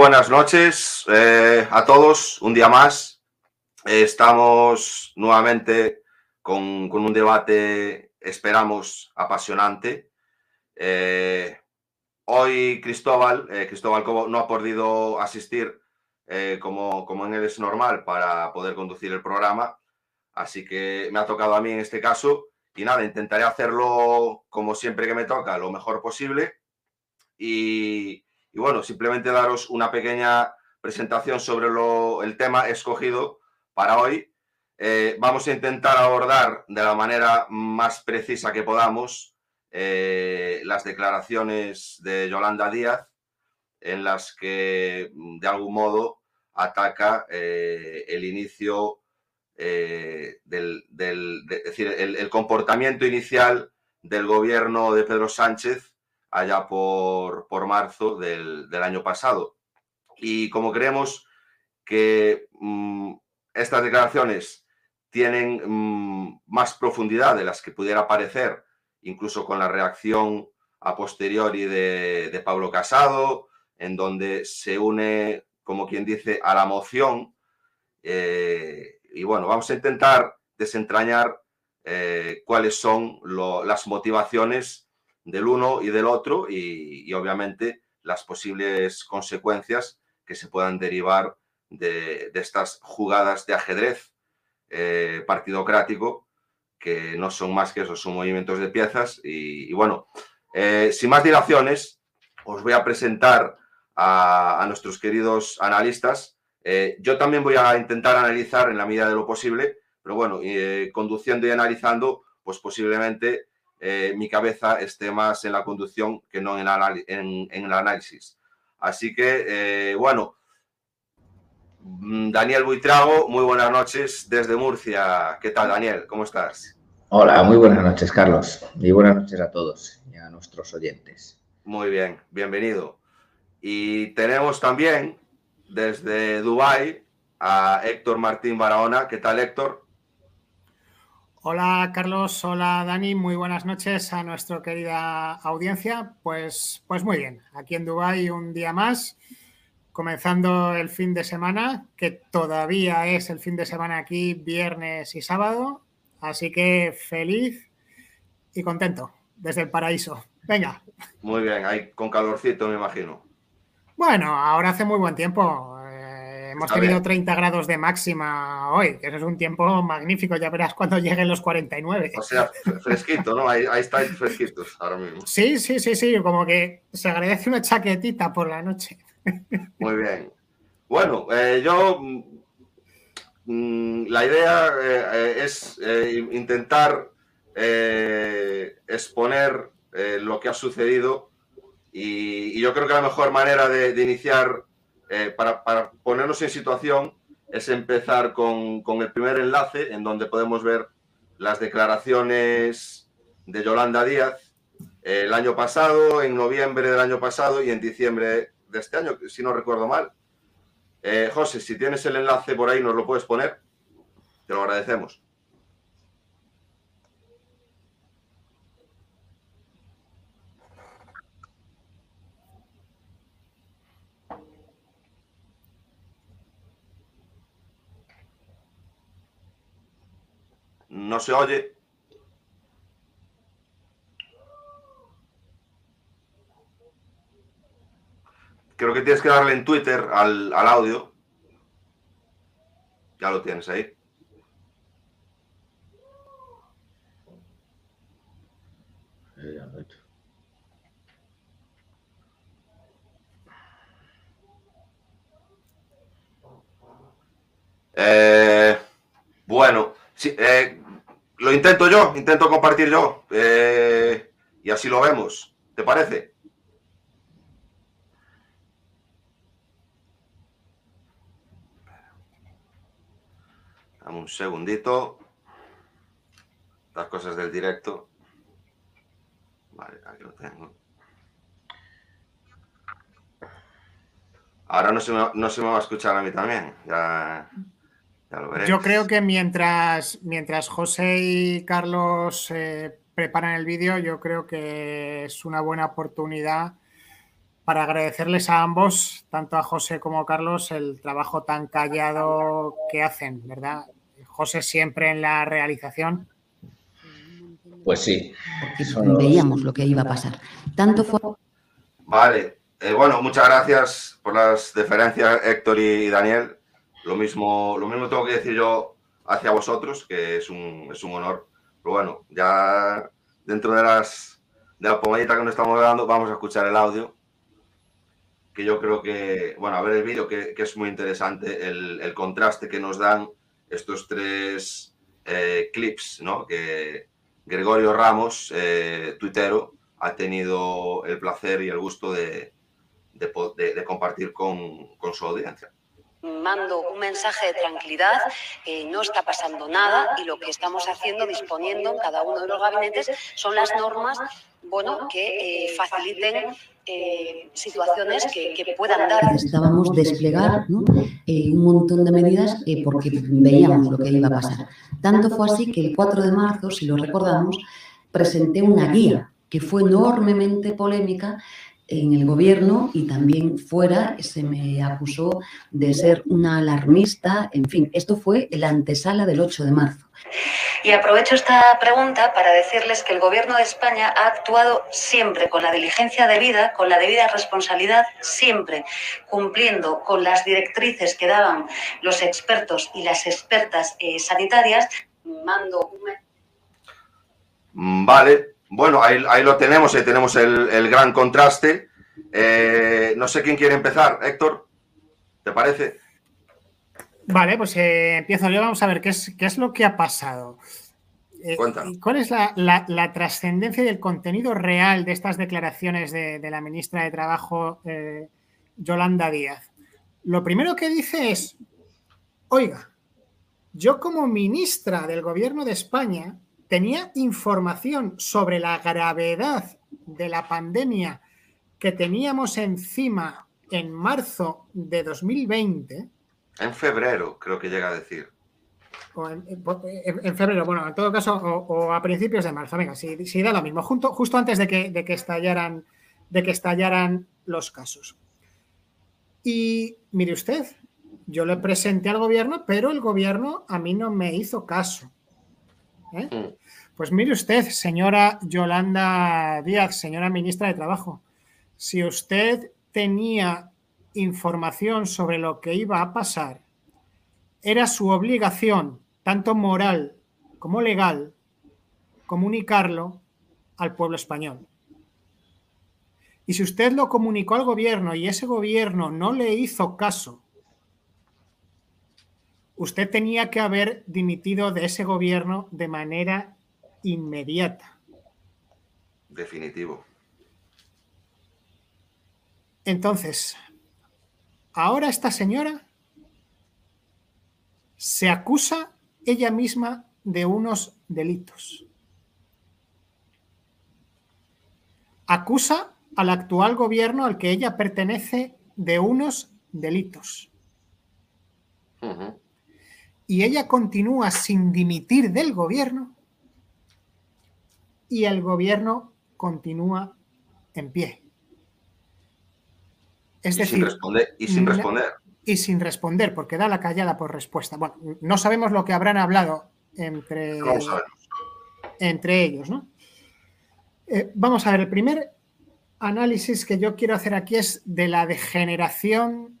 Buenas noches eh, a todos, un día más. estamos nuevamente con, un debate, esperamos, apasionante. Eh, hoy Cristóbal, eh, Cristóbal Cobo no ha podido asistir como, como en él es normal para poder conducir el programa, así que me ha tocado a mí en este caso y nada, intentaré hacerlo como siempre que me toca, lo mejor posible. Y, bueno, simplemente daros una pequeña presentación sobre el tema escogido para hoy. Eh, vamos a intentar abordar de la manera más precisa que podamos eh, las declaraciones de Yolanda Díaz, en las que de algún modo ataca eh, el inicio eh, del, decir, el, comportamiento inicial del gobierno de Pedro Sánchez allá por, por marzo del, año pasado. Y como creemos que mm, estas declaraciones tienen mm, más profundidad de las que pudiera parecer, incluso con la reacción a posteriori de, Pablo Casado, en donde se une, como quien dice, a la moción, eh, y bueno, vamos a intentar desentrañar eh, cuáles son las motivaciones del uno y del otro y, obviamente las posibles consecuencias que se puedan derivar de, estas jugadas de ajedrez eh, partidocrático que no son más que esos, son movimientos de piezas. Y, bueno, eh, sin más dilaciones, os voy a presentar a nuestros queridos analistas eh, yo también voy a intentar analizar en la medida de lo posible, pero bueno, conduciendo y analizando, pues posiblemente eh, mi cabeza esté más en la conducción que no en, en, el análisis. Así que, bueno, mm, Daniel Buitrago, muy buenas noches desde Murcia. ¿Qué tal, Daniel? ¿Cómo estás? Hola, muy buenas noches, Carlos. Y buenas noches a todos y a nuestros oyentes. Muy bien, bienvenido. Y tenemos también desde Dubái a Héctor Martín Barahona. ¿Qué tal, Héctor? Hola, Carlos. Hola, Dani. Muy buenas noches a nuestra querida audiencia. Pues, pues muy bien, aquí en Dubái un día más, comenzando el fin de semana, que todavía es el fin de semana aquí, viernes y sábado. Así que feliz y contento desde el paraíso. Venga. Muy bien, ahí con calorcito, me imagino. Bueno, ahora hace muy buen tiempo. Eh, hemos tenido 30 grados de máxima hoy, que eso es un tiempo magnífico. Ya verás cuando lleguen los 49. O sea, fresquito, ¿no? Ahí, ahí estáis fresquitos ahora mismo. Sí, sí, sí, sí. Como que se agradece una chaquetita por la noche. Muy bien. Bueno, eh, yo. Mm, la idea eh, es intentar exponer lo que ha sucedido y, yo creo que la mejor manera de, iniciar, eh, para, ponernos en situación, es empezar con, el primer enlace en donde podemos ver las declaraciones de Yolanda Díaz eh, el año pasado, en noviembre del año pasado y en diciembre de este año, si no recuerdo mal. Eh, José, si tienes el enlace por ahí, nos lo puedes poner. Te lo agradecemos. No se oye. Creo que tienes que darle en Twitter al, audio. Ya lo tienes ahí. Eh, bueno, sí, eh, lo intento yo, intento compartir yo. Eh, y así lo vemos. ¿Te parece? Dame un segundito. Las cosas del directo. Vale, aquí lo tengo. Ahora no se me, no se me va a escuchar a mí también. Ya. Yo creo que mientras, mientras José y Carlos eh, preparan el vídeo, yo creo que es una buena oportunidad para agradecerles a ambos, tanto a José como a Carlos, el trabajo tan callado que hacen, ¿verdad? José siempre en la realización. Pues sí. Porque veíamos lo que iba a pasar. Tanto fue. Vale. Eh, bueno, muchas gracias por las deferencias, Héctor y Daniel. Lo mismo, lo mismo tengo que decir yo hacia vosotros, que es un, es un honor. Pero bueno, ya dentro de las de la pomadita que nos estamos dando, vamos a escuchar el audio que yo creo que, bueno, a ver el vídeo, que, es muy interesante el, contraste que nos dan estos tres eh, clips, ¿no? Que Gregorio Ramos, eh, tuitero, ha tenido el placer y el gusto de, de, compartir con, con su audiencia mando un mensaje de tranquilidad, no está pasando nada y lo que estamos haciendo, disponiendo en cada uno de los gabinetes, son las normas bueno, que eh, faciliten eh, situaciones que, puedan dar. Necesitábamos desplegar eh, un montón de medidas porque veíamos lo que iba a pasar. Tanto fue así que el 4 de marzo, si lo recordamos, presenté una guía que fue enormemente polémica en el gobierno y también fuera se me acusó de ser una alarmista. En fin, esto fue la antesala del 8 de marzo. Y aprovecho esta pregunta para decirles que el Gobierno de España ha actuado siempre con la diligencia debida, con la debida responsabilidad, siempre cumpliendo con las directrices que daban los expertos y las expertas eh, sanitarias. Mando mm, Vale, bueno, ahí, lo tenemos, ahí tenemos el, gran contraste. Eh, no sé quién quiere empezar, Héctor, ¿te parece? Vale, pues eh, empiezo yo. Vamos a ver qué es, qué es lo que ha pasado. Eh, ¿Cuál es la, trascendencia y el contenido real de estas declaraciones de, la ministra de Trabajo, Yolanda Díaz? Lo primero que dice es, oiga, yo como ministra del Gobierno de España tenía información sobre la gravedad de la pandemia que teníamos encima en marzo de 2020. En febrero, creo que llega a decir. en, febrero, bueno, en todo caso, o, a principios de marzo, venga, si, da lo mismo, justo antes de que, de que, estallaran, de que estallaran los casos. Y mire usted, yo le presenté al gobierno, pero el gobierno a mí no me hizo caso. ¿Eh? Mm. Pues mire usted, señora Yolanda Díaz, señora ministra de Trabajo, si usted tenía información sobre lo que iba a pasar, era su obligación, tanto moral como legal, comunicarlo al pueblo español. Y si usted lo comunicó al gobierno y ese gobierno no le hizo caso, usted tenía que haber dimitido de ese gobierno de manera inmediata. Definitivo. Entonces, ahora esta señora se acusa ella misma de unos delitos. Acusa al actual gobierno al que ella pertenece de unos delitos. Y ella continúa sin dimitir del gobierno y el gobierno continúa en pie. Es y decir, sin responder, y sin responder. Y sin responder, porque da la callada por respuesta. Bueno, no sabemos lo que habrán hablado entre, entre ellos, ¿no? Eh, vamos a ver, el primer análisis que yo quiero hacer aquí es de la degeneración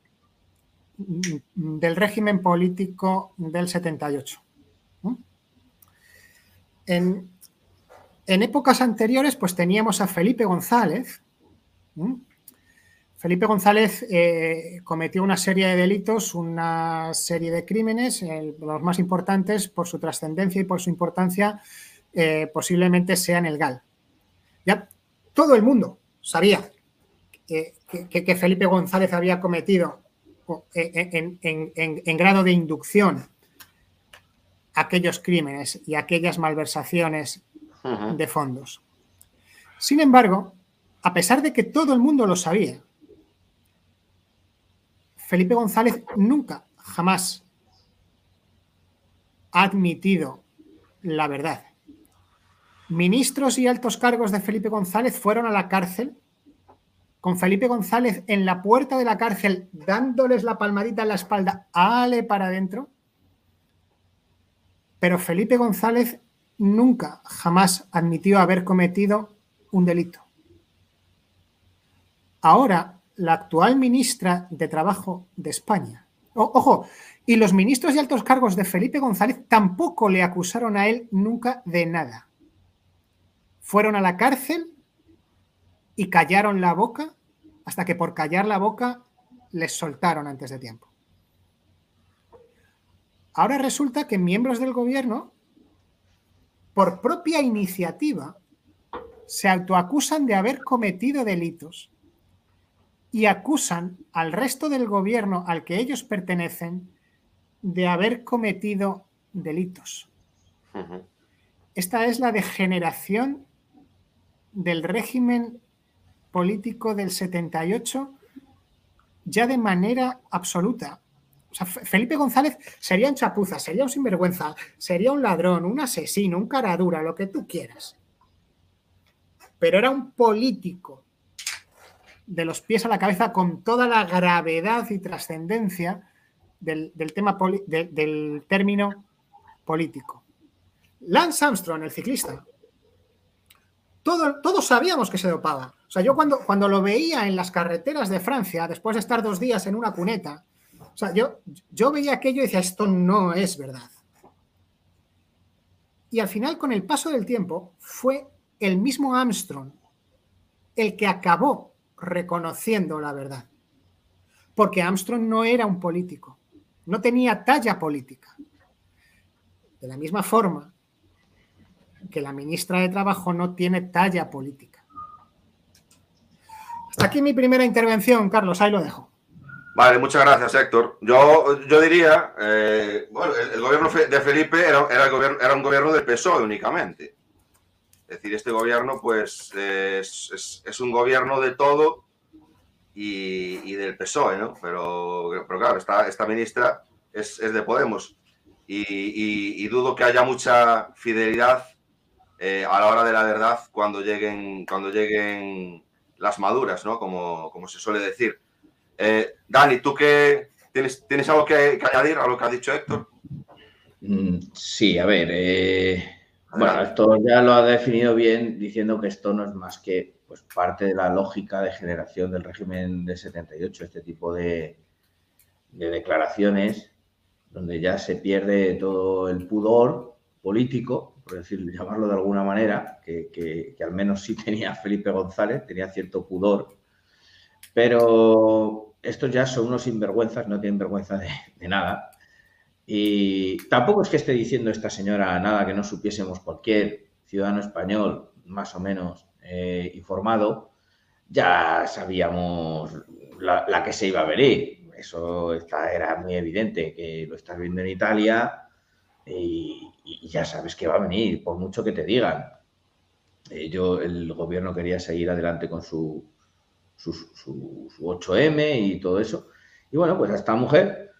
del régimen político del 78. En, en épocas anteriores, pues teníamos a Felipe González. Felipe González eh, cometió una serie de delitos, una serie de crímenes, los más importantes por su trascendencia y por su importancia, eh, posiblemente sean el GAL. Ya todo el mundo sabía que, Felipe González había cometido en, en grado de inducción aquellos crímenes y aquellas malversaciones de fondos. Sin embargo, a pesar de que todo el mundo lo sabía, Felipe González nunca, jamás ha admitido la verdad. Ministros y altos cargos de Felipe González fueron a la cárcel con Felipe González en la puerta de la cárcel, dándoles la palmadita en la espalda, ale para adentro. Pero Felipe González nunca, jamás admitió haber cometido un delito. Ahora, la actual ministra de Trabajo de España, ojo, y los ministros y altos cargos de Felipe González tampoco le acusaron a él nunca de nada. Fueron a la cárcel y callaron la boca hasta que por callar la boca les soltaron antes de tiempo. Ahora resulta que miembros del gobierno, por propia iniciativa, se autoacusan de haber cometido delitos y acusan al resto del gobierno al que ellos pertenecen de haber cometido delitos. Esta es la degeneración del régimen político del 78 ya de manera absoluta. Felipe González sería un chapuza, sería un sinvergüenza, sería un ladrón, un asesino, un caradura, lo que tú quieras. Pero era un político de los pies a la cabeza con toda la gravedad y trascendencia del, tema del término político. Lance Armstrong, el ciclista, todos sabíamos que se dopaba. O sea, yo cuando, cuando lo veía en las carreteras de Francia, después de estar dos días en una cuneta, o sea, yo, yo veía aquello y decía, esto no es verdad. Y al final, con el paso del tiempo, fue el mismo Armstrong el que acabó reconociendo la verdad. Porque Armstrong no era un político, no tenía talla política. De la misma forma que la ministra de Trabajo no tiene talla política. Hasta aquí mi primera intervención, Carlos, ahí lo dejo. Vale, muchas gracias, Héctor. Yo, yo diría, eh, bueno, el, gobierno de Felipe era, era, un gobierno del PSOE únicamente. Es decir, este gobierno, pues, es, un gobierno de todo y, del PSOE, ¿no? Pero, pero claro, esta, esta ministra es, de Podemos y, dudo que haya mucha fidelidad eh, a la hora de la verdad cuando lleguen, cuando lleguen las maduras, ¿no? Como, como se suele decir. Eh, Dani, ¿tú qué tienes, tienes algo que, añadir a lo que ha dicho Héctor? Mm, sí, a ver. Eh, bueno, esto ya lo ha definido bien diciendo que esto no es más que pues, parte de la lógica de generación del régimen de 78, este tipo de, de declaraciones donde ya se pierde todo el pudor político por decir, llamarlo de alguna manera, que, al menos sí tenía Felipe González, tenía cierto pudor, pero estos ya son unos sinvergüenzas, no tienen vergüenza de, nada. Y tampoco es que esté diciendo esta señora nada que no supiésemos cualquier ciudadano español más o menos eh, informado, ya sabíamos la, que se iba a venir. Eso era muy evidente, que lo estás viendo en Italia, y, ya sabes que va a venir, por mucho que te digan. Eh, yo, el gobierno quería seguir adelante con su, su, 8M y todo eso. Y bueno, pues a esta mujer,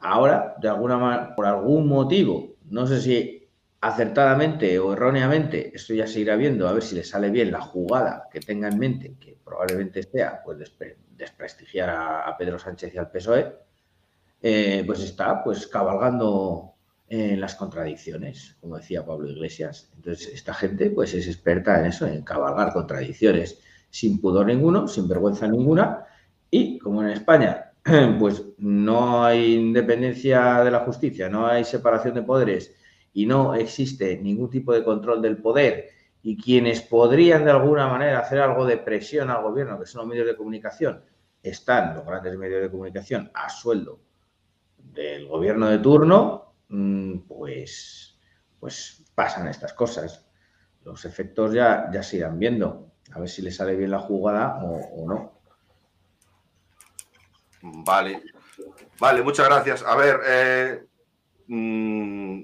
ahora, de alguna por algún motivo, no sé si acertadamente o erróneamente, esto ya se irá viendo, a ver si le sale bien la jugada que tenga en mente, que probablemente sea pues desprestigiar a, Pedro Sánchez y al PSOE, eh, pues está pues cabalgando en las contradicciones, como decía Pablo Iglesias. Entonces, esta gente pues es experta en eso, en cabalgar contradicciones, sin pudor ninguno, sin vergüenza ninguna, y como en España pues no hay independencia de la justicia, no hay separación de poderes y no existe ningún tipo de control del poder y quienes podrían de alguna manera hacer algo de presión al gobierno, que son los medios de comunicación, están los grandes medios de comunicación a sueldo del gobierno de turno, pues, pues pasan estas cosas. Los efectos ya, ya se irán viendo. A ver si le sale bien la jugada o, no. Vale. Vale, muchas gracias. A ver, eh, mm,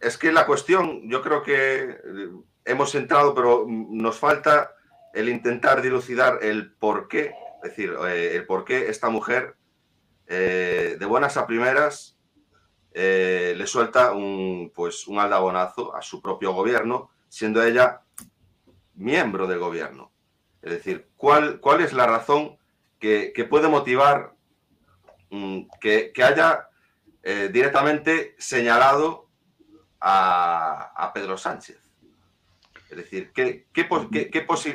es que la cuestión, yo creo que eh, hemos entrado, pero nos falta el intentar dilucidar el por qué, es decir, eh, el por qué esta mujer, de buenas a primeras, eh, le suelta un, pues, un aldabonazo a su propio gobierno, siendo ella miembro del gobierno. Es decir, ¿cuál, cuál es la razón que, puede motivar mm, que, haya eh, directamente señalado a, Pedro Sánchez? Es decir, ¿qué, qué,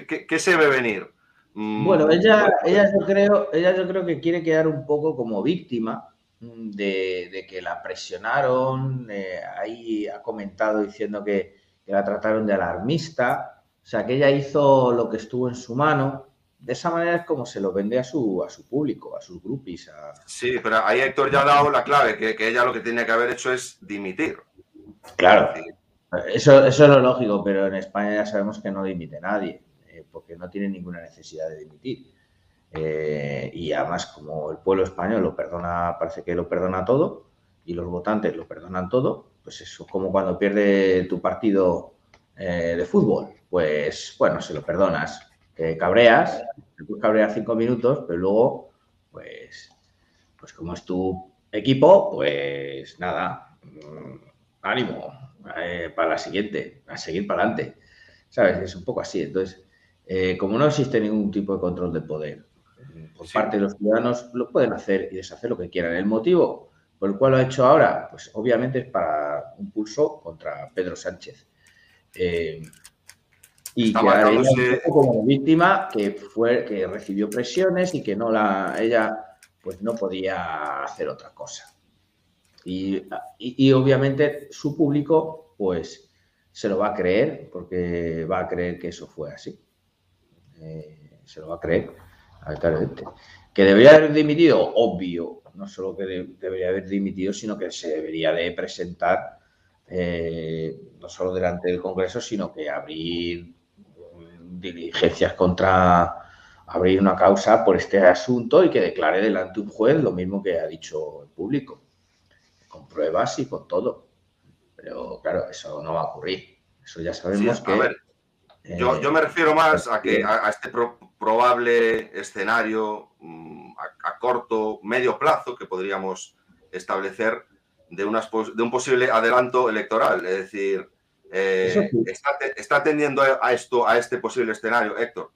qué, qué se ve venir? Mm, bueno, ella, ella, yo creo, ella yo creo que quiere quedar un poco como víctima de, que la presionaron, eh, ahí ha comentado diciendo que, la trataron de alarmista, o sea, que ella hizo lo que estuvo en su mano. De esa manera es como se lo vende a su, a su público, a sus groupies. Sí, pero ahí Héctor ya ha dado la clave, que, ella lo que tiene que haber hecho es dimitir. Claro, eso, eso es lo lógico, pero en España ya sabemos que no dimite nadie porque no tiene ninguna necesidad de dimitir. Eh, y además, como el pueblo español lo perdona, parece que lo perdona todo, y los votantes lo perdonan todo, pues eso es como cuando pierde tu partido eh, de fútbol. Pues bueno, se lo perdonas. cabreas, te puedes cabrear cinco minutos, pero luego, pues, pues como es tu equipo, pues nada, mm, ánimo eh, para la siguiente, a seguir para adelante. ¿Sabes? Es un poco así. Entonces, como no existe ningún tipo de control de poder por parte de los ciudadanos, lo pueden hacer y deshacer lo que quieran. El motivo por el cual lo ha hecho ahora, pues obviamente es para un pulso contra Pedro Sánchez. Eh, y que ella como víctima que fue que recibió presiones y que no la ella pues no podía hacer otra cosa. Y, y, obviamente su público pues se lo va a creer porque va a creer que eso fue así. Eh, se lo va a creer, Que debería haber dimitido, obvio, no solo que debería haber dimitido, sino que se debería de presentar eh, no solo delante del Congreso, sino que abrir diligencias contra abrir una causa por este asunto y que declare delante un juez lo mismo que ha dicho el público, con pruebas y con todo. Pero claro, eso no va a ocurrir. Eso ya sabemos que yo, me refiero más a que a, este probable escenario mm, a, corto, medio plazo que podríamos establecer de, unas, de un posible adelanto electoral. Es decir, eh, está, atendiendo a esto, a este posible escenario, Héctor.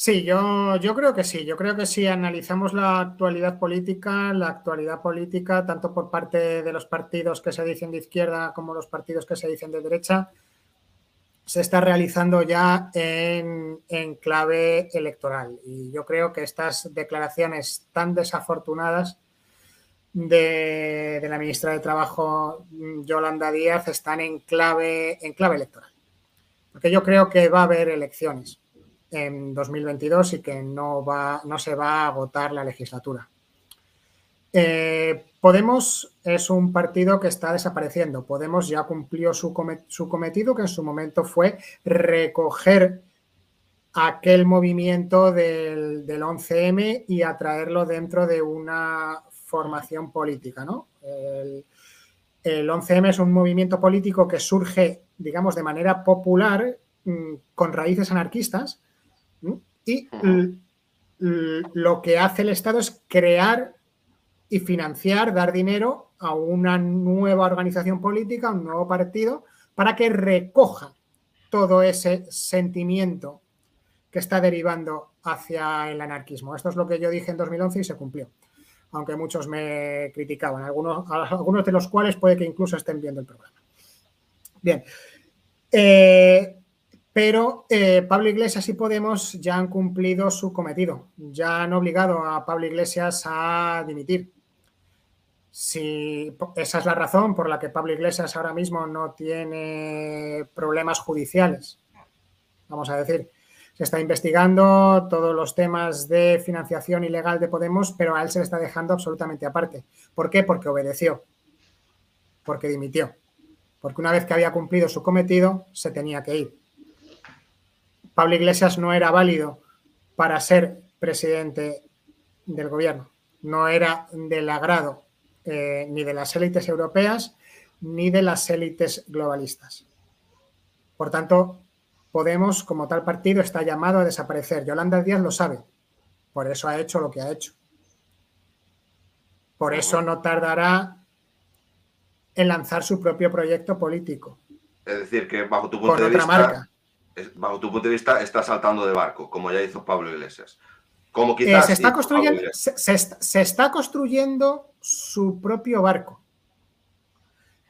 Sí, yo, yo creo que sí. Yo creo que si analizamos la actualidad política, la actualidad política, tanto por parte de los partidos que se dicen de izquierda como los partidos que se dicen de derecha, se está realizando ya en, clave electoral. Y yo creo que estas declaraciones tan desafortunadas de, la ministra de Trabajo, Yolanda Díaz, están en clave, en clave electoral. Porque yo creo que va a haber elecciones en 2022 y que no, va, no se va a agotar la legislatura. Eh, Podemos es un partido que está desapareciendo. Podemos ya cumplió su, cometido, que en su momento fue recoger aquel movimiento del, 11M y atraerlo dentro de una formación política. ¿no? El, 11M es un movimiento político que surge, digamos, de manera popular, mm, con raíces anarquistas, y lo que hace el Estado es crear y financiar, dar dinero a una nueva organización política, a un nuevo partido, para que recoja todo ese sentimiento que está derivando hacia el anarquismo. Esto es lo que yo dije en 2011 y se cumplió, aunque muchos me criticaban, algunos, algunos de los cuales puede que incluso estén viendo el programa. Bien, eh, pero eh, Pablo Iglesias y Podemos ya han cumplido su cometido, ya han obligado a Pablo Iglesias a dimitir. Si esa es la razón por la que Pablo Iglesias ahora mismo no tiene problemas judiciales, vamos a decir. Se está investigando todos los temas de financiación ilegal de Podemos, pero a él se le está dejando absolutamente aparte. ¿Por qué? Porque obedeció, porque dimitió, porque una vez que había cumplido su cometido, se tenía que ir. Pablo Iglesias no era válido para ser presidente del gobierno, no era del agrado eh, ni de las élites europeas ni de las élites globalistas. Por tanto, Podemos, como tal partido, está llamado a desaparecer. Yolanda Díaz lo sabe. Por eso ha hecho lo que ha hecho. Por eso no tardará en lanzar su propio proyecto político. Es decir, que bajo tu punto de vista, bajo tu punto de vista, está saltando de barco, como ya hizo Pablo Iglesias. Como Eh, se, está construyendo, Iglesias. se, se está- se está construyendo su propio barco.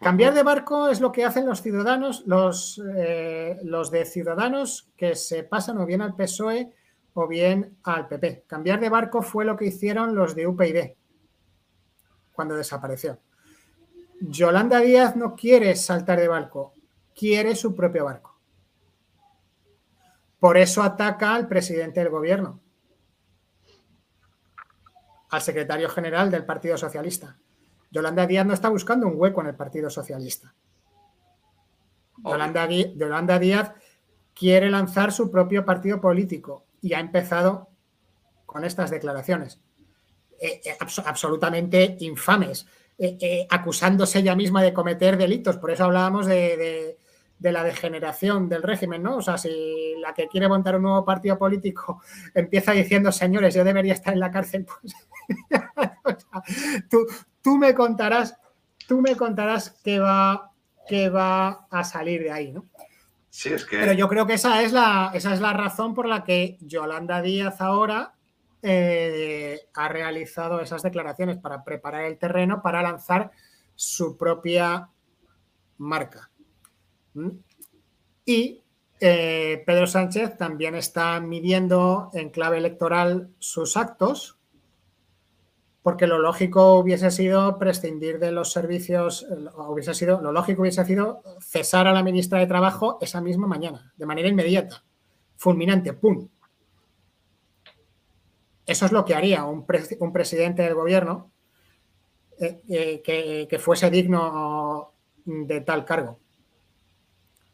Cambiar de barco es lo que hacen los ciudadanos, los, eh, los de ciudadanos que se pasan o bien al PSOE o bien al PP. Cambiar de barco fue lo que hicieron los de UPyD cuando desapareció. Yolanda Díaz no quiere saltar de barco, quiere su propio barco. Por eso ataca al presidente del gobierno, al secretario general del Partido Socialista. Yolanda Díaz no está buscando un hueco en el Partido Socialista. Yolanda, Díaz quiere lanzar su propio partido político y ha empezado con estas declaraciones eh, eh, abso- absolutamente infames, eh, eh, acusándose ella misma de cometer delitos. Por eso hablábamos de, de- de la degeneración del régimen, ¿no? O sea, si la que quiere montar un nuevo partido político empieza diciendo, señores, yo debería estar en la cárcel, pues o sea, tú, tú me contarás, tú me contarás qué va, qué va a salir de ahí, ¿no? Sí, es que Pero yo creo que esa es la, esa es la razón por la que Yolanda Díaz ahora eh, ha realizado esas declaraciones para preparar el terreno para lanzar su propia marca. Y eh, Pedro Sánchez también está midiendo en clave electoral sus actos, porque lo lógico hubiese sido prescindir de los servicios, eh, hubiese sido, lo lógico hubiese sido cesar a la ministra de Trabajo esa misma mañana, de manera inmediata, fulminante, ¡pum! Eso es lo que haría un, un presidente del gobierno eh, que fuese digno de tal cargo.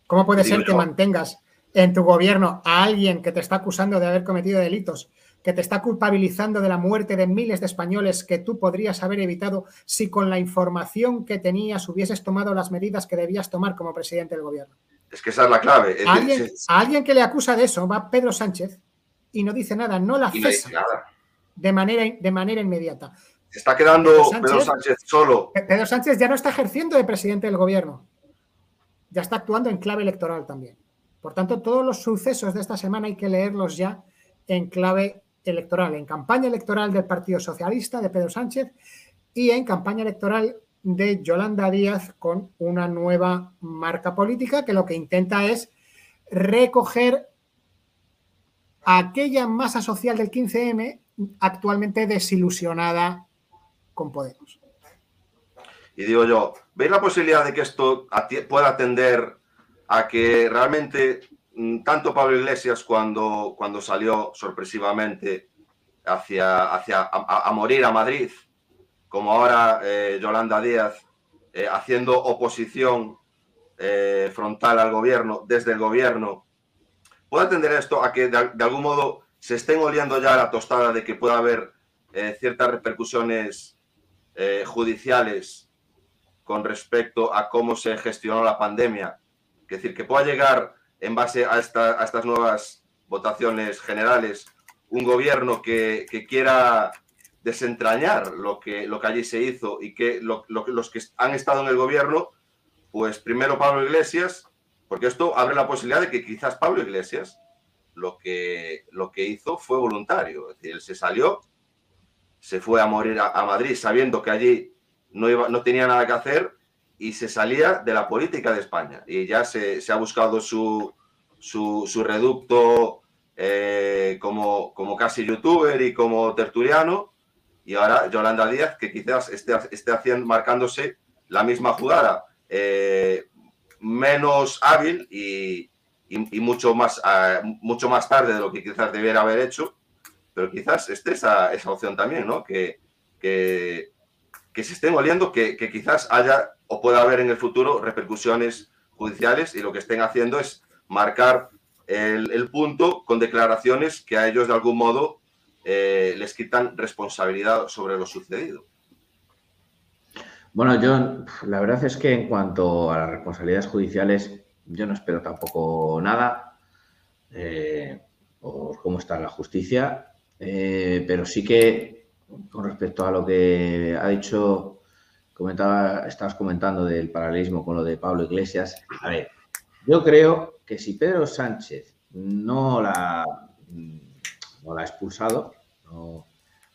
¿Cómo puede ser que mantengas en tu gobierno a alguien que te está acusando de haber cometido delitos, que te está culpabilizando de la muerte de miles de españoles que tú podrías haber evitado si con la información que tenías hubieses tomado las medidas que debías tomar como presidente del gobierno? es que esa es la clave. Es alguien, a alguien que le acusa de eso va Pedro Sánchez y no dice nada, no la no cesa de manera, de manera inmediata. Está quedando Pedro Pedro Sánchez- solo. Pe- Pedro Sánchez ya no está ejerciendo de presidente del gobierno, ya está actuando en clave electoral también. Por tanto, todos los sucesos de esta semana hay que leerlos ya en clave electoral, en campaña electoral del Partido Socialista de Pedro Sánchez y en campaña electoral de Yolanda Díaz con una nueva marca política que lo que intenta es recoger aquella masa social del 15M actualmente desilusionada con Podemos. Y digo yo, ¿veis la posibilidad de que esto pueda atender a que realmente mm, tanto Pablo Iglesias cuando, cuando salió sorpresivamente hacia, hacia a, morir a Madrid, como ahora eh, Yolanda Díaz eh, haciendo oposición eh, frontal al gobierno, desde el gobierno, puede atender esto a que de, de algún modo se estén oliendo ya la tostada de que pueda haber ciertas repercusiones judiciales con respecto a cómo se gestionó la pandemia. Es decir, que pueda llegar en base a, esta- a estas nuevas votaciones generales un gobierno que, quiera desentrañar lo que, allí se hizo y que lo- lo que- los que han estado en el gobierno, pues primero Pablo Iglesias, porque esto abre la posibilidad de que quizás Pablo Iglesias lo que, hizo fue voluntario. Es decir, él se salió, se fue a morir a Madrid sabiendo que allí no, tenía nada que hacer y se salía de la política de España. Y ya se, ha buscado su, su, su reducto eh, como, como casi youtuber y como tertuliano. Y ahora Yolanda Díaz, que quizás esté, esté haciendo, marcándose la misma jugada, eh, menos hábil y, y, mucho, más, uh, mucho más tarde de lo que quizás debiera haber hecho, pero quizás esté esa, esa opción también, ¿no? Que, que, que se estén oliendo, que, quizás haya o pueda haber en el futuro repercusiones judiciales y lo que estén haciendo es marcar el, el punto con declaraciones que a ellos de algún modo eh, les quitan responsabilidad sobre lo sucedido. Bueno, yo la verdad es que en cuanto a las responsabilidades judiciales, yo no espero tampoco nada eh, por cómo está la justicia, eh, pero sí que con respecto a lo que ha dicho, comentaba, estabas comentando del paralelismo con lo de Pablo Iglesias. A ver, yo creo que si Pedro Sánchez no la, no la ha expulsado,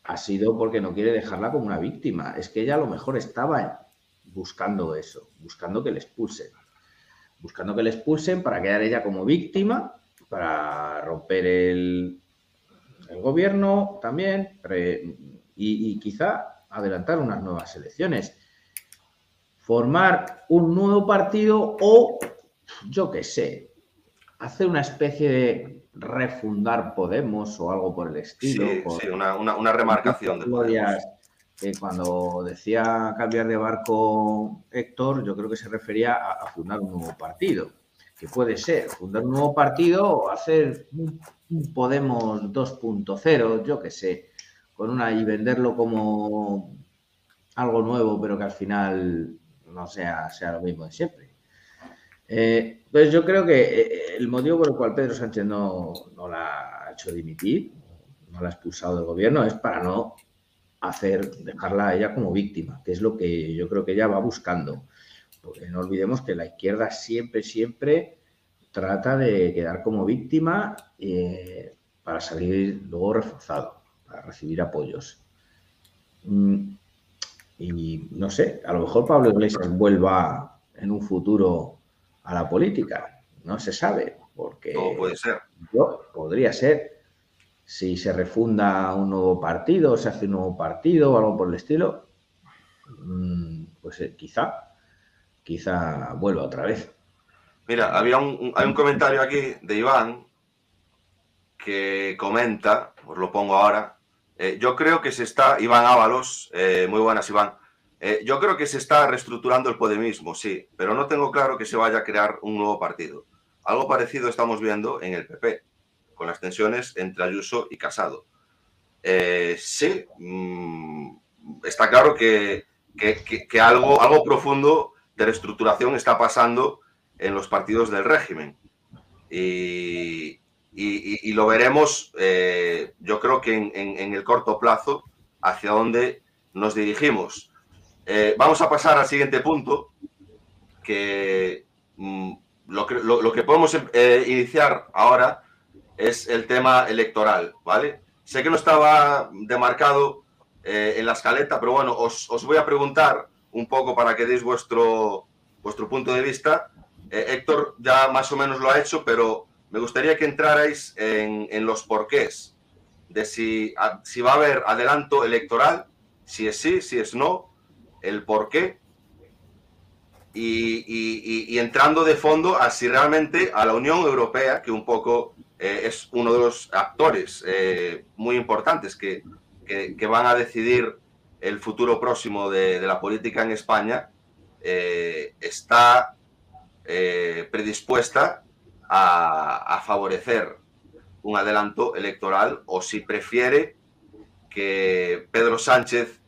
ha sido porque no quiere dejarla como una víctima. Es que ella a lo mejor estaba buscando eso, buscando que le expulsen. Buscando que le expulsen para quedar ella como víctima, para romper el, gobierno también y, y quizá adelantar unas nuevas elecciones. Formar un nuevo partido o, yo qué sé, hacer una especie de refundar Podemos o algo por el estilo. Sí, una, remarcación de Podemos. cuando decía cambiar de barco Héctor, yo creo que se refería a, fundar un nuevo partido. Que puede ser fundar un nuevo partido o hacer un, Podemos 2.0, yo qué sé, con una y venderlo como algo nuevo, pero que al final no sea, sea lo mismo de siempre. Eh, pues yo creo que eh, el motivo por el cual Pedro Sánchez no, la ha hecho dimitir, no la ha expulsado del gobierno, es para no hacer, dejarla a ella como víctima, que es lo que yo creo que ella va buscando. Porque no olvidemos que la izquierda siempre, siempre trata de quedar como víctima eh, para salir luego reforzado, para recibir apoyos. Mm, y no sé, a lo mejor Pablo Iglesias vuelva en un futuro a la política. No se sabe, porque... puede ser. podría ser. Si se refunda un nuevo partido, se hace un nuevo partido o algo por el estilo, mm, pues eh, quizá, quizá vuelva otra vez. Mira, había un, hay un comentario aquí de Iván que comenta, os lo pongo ahora, eh, yo creo que se está, Iván Ábalos, eh, muy buenas Iván, eh, yo creo que se está reestructurando el podemismo, sí, pero no tengo claro que se vaya a crear un nuevo partido. Algo parecido estamos viendo en el PP, con las tensiones entre Ayuso y Casado. Sí, mm, está claro que, algo, algo profundo de reestructuración está pasando en los partidos del régimen. Y, lo veremos, eh, yo creo que en, el corto plazo, hacia dónde nos dirigimos eh, vamos a pasar al siguiente punto, que mm, lo, que podemos eh, iniciar ahora es el tema electoral, ¿vale? Sé que no estaba demarcado en la escaleta, pero bueno, os, voy a preguntar un poco para que deis vuestro, vuestro punto de vista. Héctor ya más o menos lo ha hecho, pero me gustaría que entrarais en, los porqués de si, si va a haber adelanto electoral, si es sí, si es no, el por qué y, entrando de fondo a si realmente a la Unión Europea, que un poco eh, es uno de los actores eh, muy importantes que, van a decidir el futuro próximo de, la política en España, eh, está predispuesta a, favorecer un adelanto electoral o si prefiere que Pedro Sánchez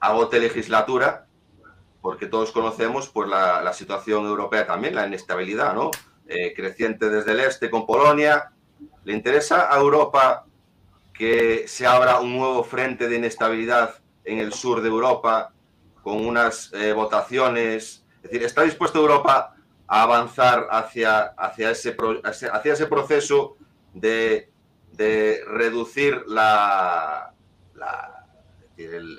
agote legislatura, porque todos conocemos pues, la, situación europea también, la inestabilidad, ¿no? Eh, creciente desde el este con Polonia. ¿Le interesa a Europa que se abra un nuevo frente de inestabilidad en el sur de Europa con unas eh, votaciones? Es decir, ¿está dispuesta Europa a avanzar hacia, hacia, ese, hacia ese proceso de, de reducir la, la el,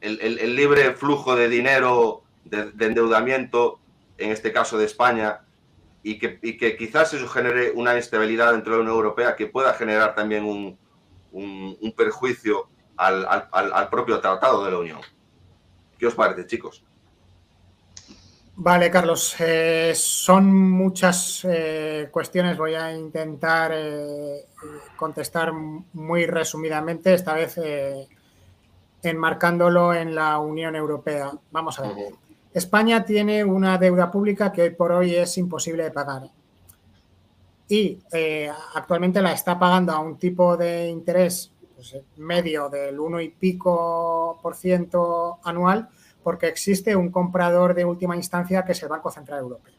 el, libre flujo de dinero, de, endeudamiento, en este caso de España, y que, que, quizás eso genere una inestabilidad dentro de la Unión Europea que pueda generar también un, un, perjuicio al, al, propio tratado de la Unión. ¿Qué os parece, chicos? Vale, Carlos, eh, son muchas eh, cuestiones. Voy a intentar eh, contestar muy resumidamente, esta vez enmarcándolo en la Unión Europea. Vamos a ver. España tiene una deuda pública que hoy por hoy es imposible de pagar. Y actualmente la está pagando a un tipo de interés pues, medio del 1 y pico por ciento anual porque existe un comprador de última instancia que es el Banco Central Europeo.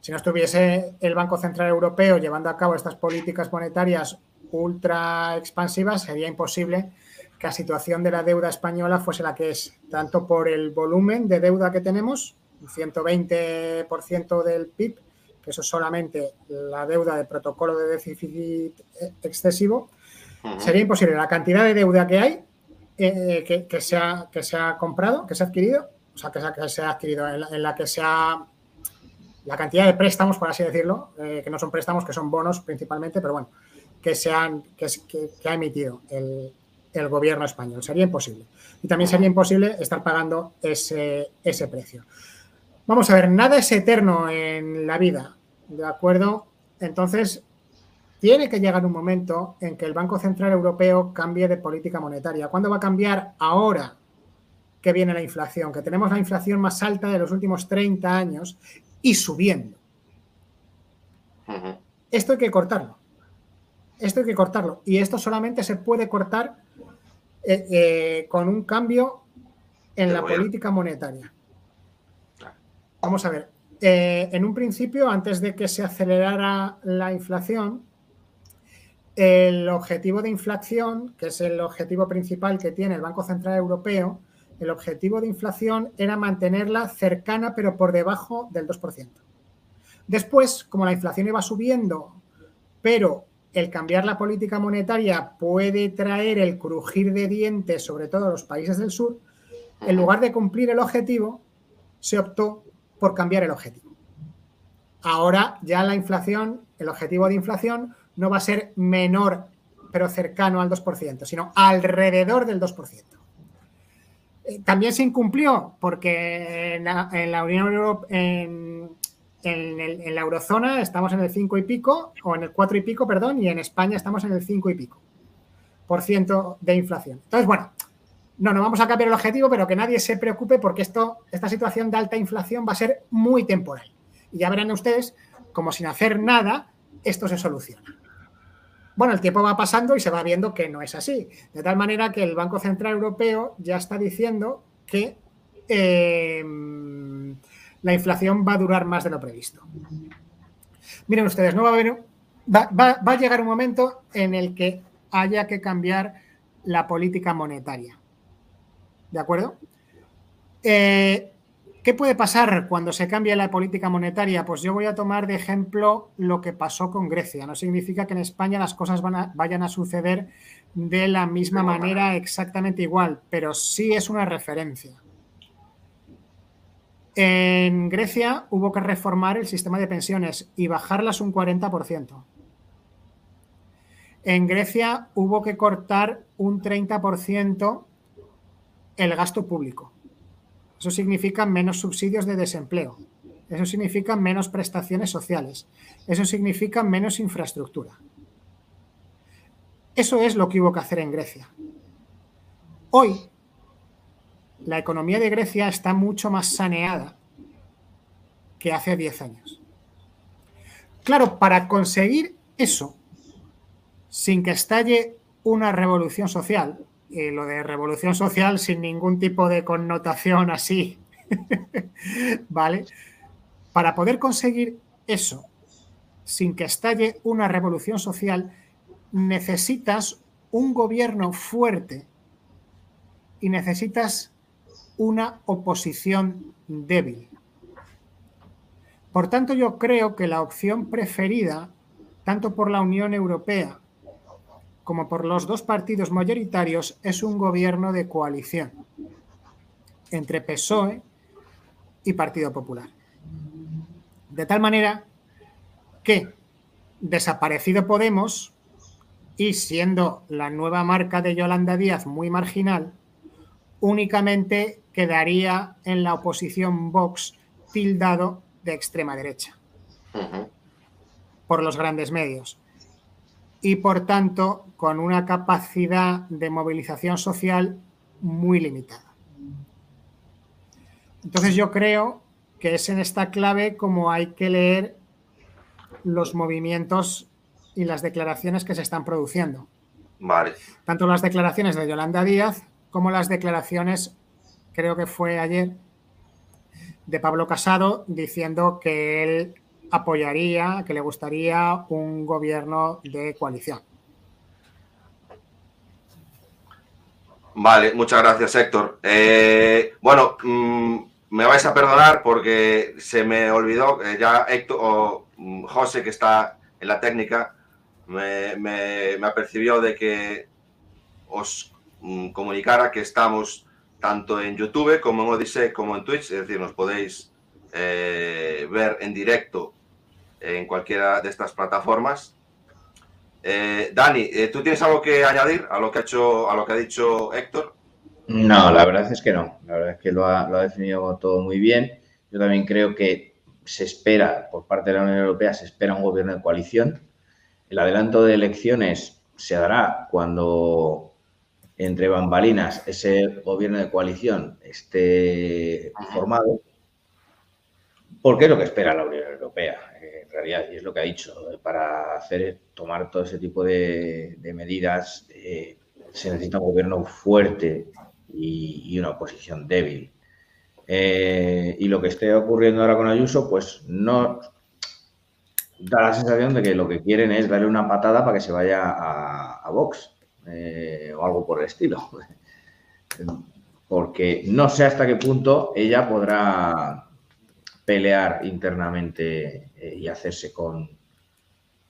Si no estuviese el Banco Central Europeo llevando a cabo estas políticas monetarias ultra expansivas, sería imposible que la situación de la deuda española fuese la que es, tanto por el volumen de deuda que tenemos un 120% del PIB, que eso es solamente la deuda de protocolo de déficit excesivo, sería imposible. La cantidad de deuda que hay, eh, que, que, se ha, que se ha comprado, que se ha adquirido, o sea, que se, ha adquirido, en la, que se ha la cantidad de préstamos, por así decirlo, eh, que no son préstamos, que son bonos principalmente, pero bueno, que, se han, que, ha emitido el, el, gobierno español. Sería imposible. Y también sería imposible estar pagando ese, ese precio. Vamos a ver, nada es eterno en la vida, ¿de acuerdo? Entonces, tiene que llegar un momento en que el Banco Central Europeo cambie de política monetaria. ¿Cuándo va a cambiar? Ahora que viene la inflación, que tenemos la inflación más alta de los últimos 30 años y subiendo. Esto hay que cortarlo. Esto hay que cortarlo. Y esto solamente se puede cortar eh, eh, con un cambio en la política monetaria. Vamos a ver. Eh, en un principio, antes de que se acelerara la inflación, el objetivo de inflación, que es el objetivo principal que tiene el Banco Central Europeo, el objetivo de inflación era mantenerla cercana pero por debajo del 2%. Después, como la inflación iba subiendo, pero el cambiar la política monetaria puede traer el crujir de dientes, sobre todo a los países del sur, en lugar de cumplir el objetivo, se optó por cambiar el objetivo. Ahora ya la inflación, el objetivo de inflación no va a ser menor, pero cercano al 2%, sino alrededor del 2%. Eh, también se incumplió porque en la, Unión Europea, en, la eurozona estamos en el 5 y pico, o en el 4 y pico, perdón, y en España estamos en el 5 y pico por ciento de inflación. Entonces, bueno, no, no vamos a cambiar el objetivo, pero que nadie se preocupe porque esto, esta situación de alta inflación va a ser muy temporal. Y ya verán ustedes como sin hacer nada, esto se soluciona. Bueno, el tiempo va pasando y se va viendo que no es así. De tal manera que el Banco Central Europeo ya está diciendo que em, la inflación va a durar más de lo previsto. Miren ustedes, no va a haber, va, a llegar un momento en el que haya que cambiar la política monetaria. ¿De acuerdo? Eh, ¿Qué puede pasar cuando se cambie la política monetaria? Pues yo voy a tomar de ejemplo lo que pasó con Grecia. No significa que en España las cosas vayan a suceder de la misma manera exactamente igual, pero sí es una referencia. En Grecia hubo que reformar el sistema de pensiones y bajarlas un 40%. En Grecia hubo que cortar un 30% el gasto público. Eso significa menos subsidios de desempleo. Eso significa menos prestaciones sociales. Eso significa menos infraestructura. Eso es lo que hubo que hacer en Grecia. Hoy, la economía de Grecia está mucho más saneada que hace 10 años. Claro, para conseguir eso, sin que estalle una revolución social, y lo de revolución social sin ningún tipo de connotación así, ¿vale? Para poder conseguir eso, sin que estalle una revolución social, necesitas un gobierno fuerte y necesitas una oposición débil. Por tanto, yo creo que la opción preferida, tanto por la Unión Europea como por los dos partidos mayoritarios, es un gobierno de coalición entre PSOE y Partido Popular. De tal manera que, desaparecido Podemos, y siendo la nueva marca de Yolanda Díaz muy marginal, únicamente quedaría en la oposición Vox tildado de extrema derecha por los grandes medios y por tanto con una capacidad de movilización social muy limitada. Entonces yo creo que es en esta clave como hay que leer los movimientos y las declaraciones que se están produciendo. Vale. Tanto las declaraciones de Yolanda Díaz como las declaraciones, creo que fue ayer, de Pablo Casado diciendo que él apoyaría, que le gustaría un gobierno de coalición. Vale, muchas gracias Héctor. Eh, bueno, mm, me vais a perdonar porque se me olvidó, eh, ya Héctor o mm, José, que está en la técnica, me, me, apercibió de que os mm, comunicara que estamos tanto en YouTube como en Odyssey como en Twitch, es decir, nos podéis eh, ver en directo en cualquiera de estas plataformas. Eh, Dani, ¿tú tienes algo que añadir a lo que ha hecho, a lo que ha dicho Héctor? No, la verdad es que no. La verdad es que lo ha, definido todo muy bien. Yo también creo que se espera, por parte de la Unión Europea, se espera un gobierno de coalición. El adelanto de elecciones se dará cuando entre bambalinas ese gobierno de coalición esté formado. Porque es lo que espera la Unión Europea, en realidad, y es lo que ha dicho, para hacer tomar todo ese tipo de, medidas eh, se necesita un gobierno fuerte y, una oposición débil. Eh, y lo que esté ocurriendo ahora con Ayuso, pues no da la sensación de que lo que quieren es darle una patada para que se vaya a, Vox eh, o algo por el estilo. Porque no sé hasta qué punto ella podrá pelear internamente eh, y hacerse con,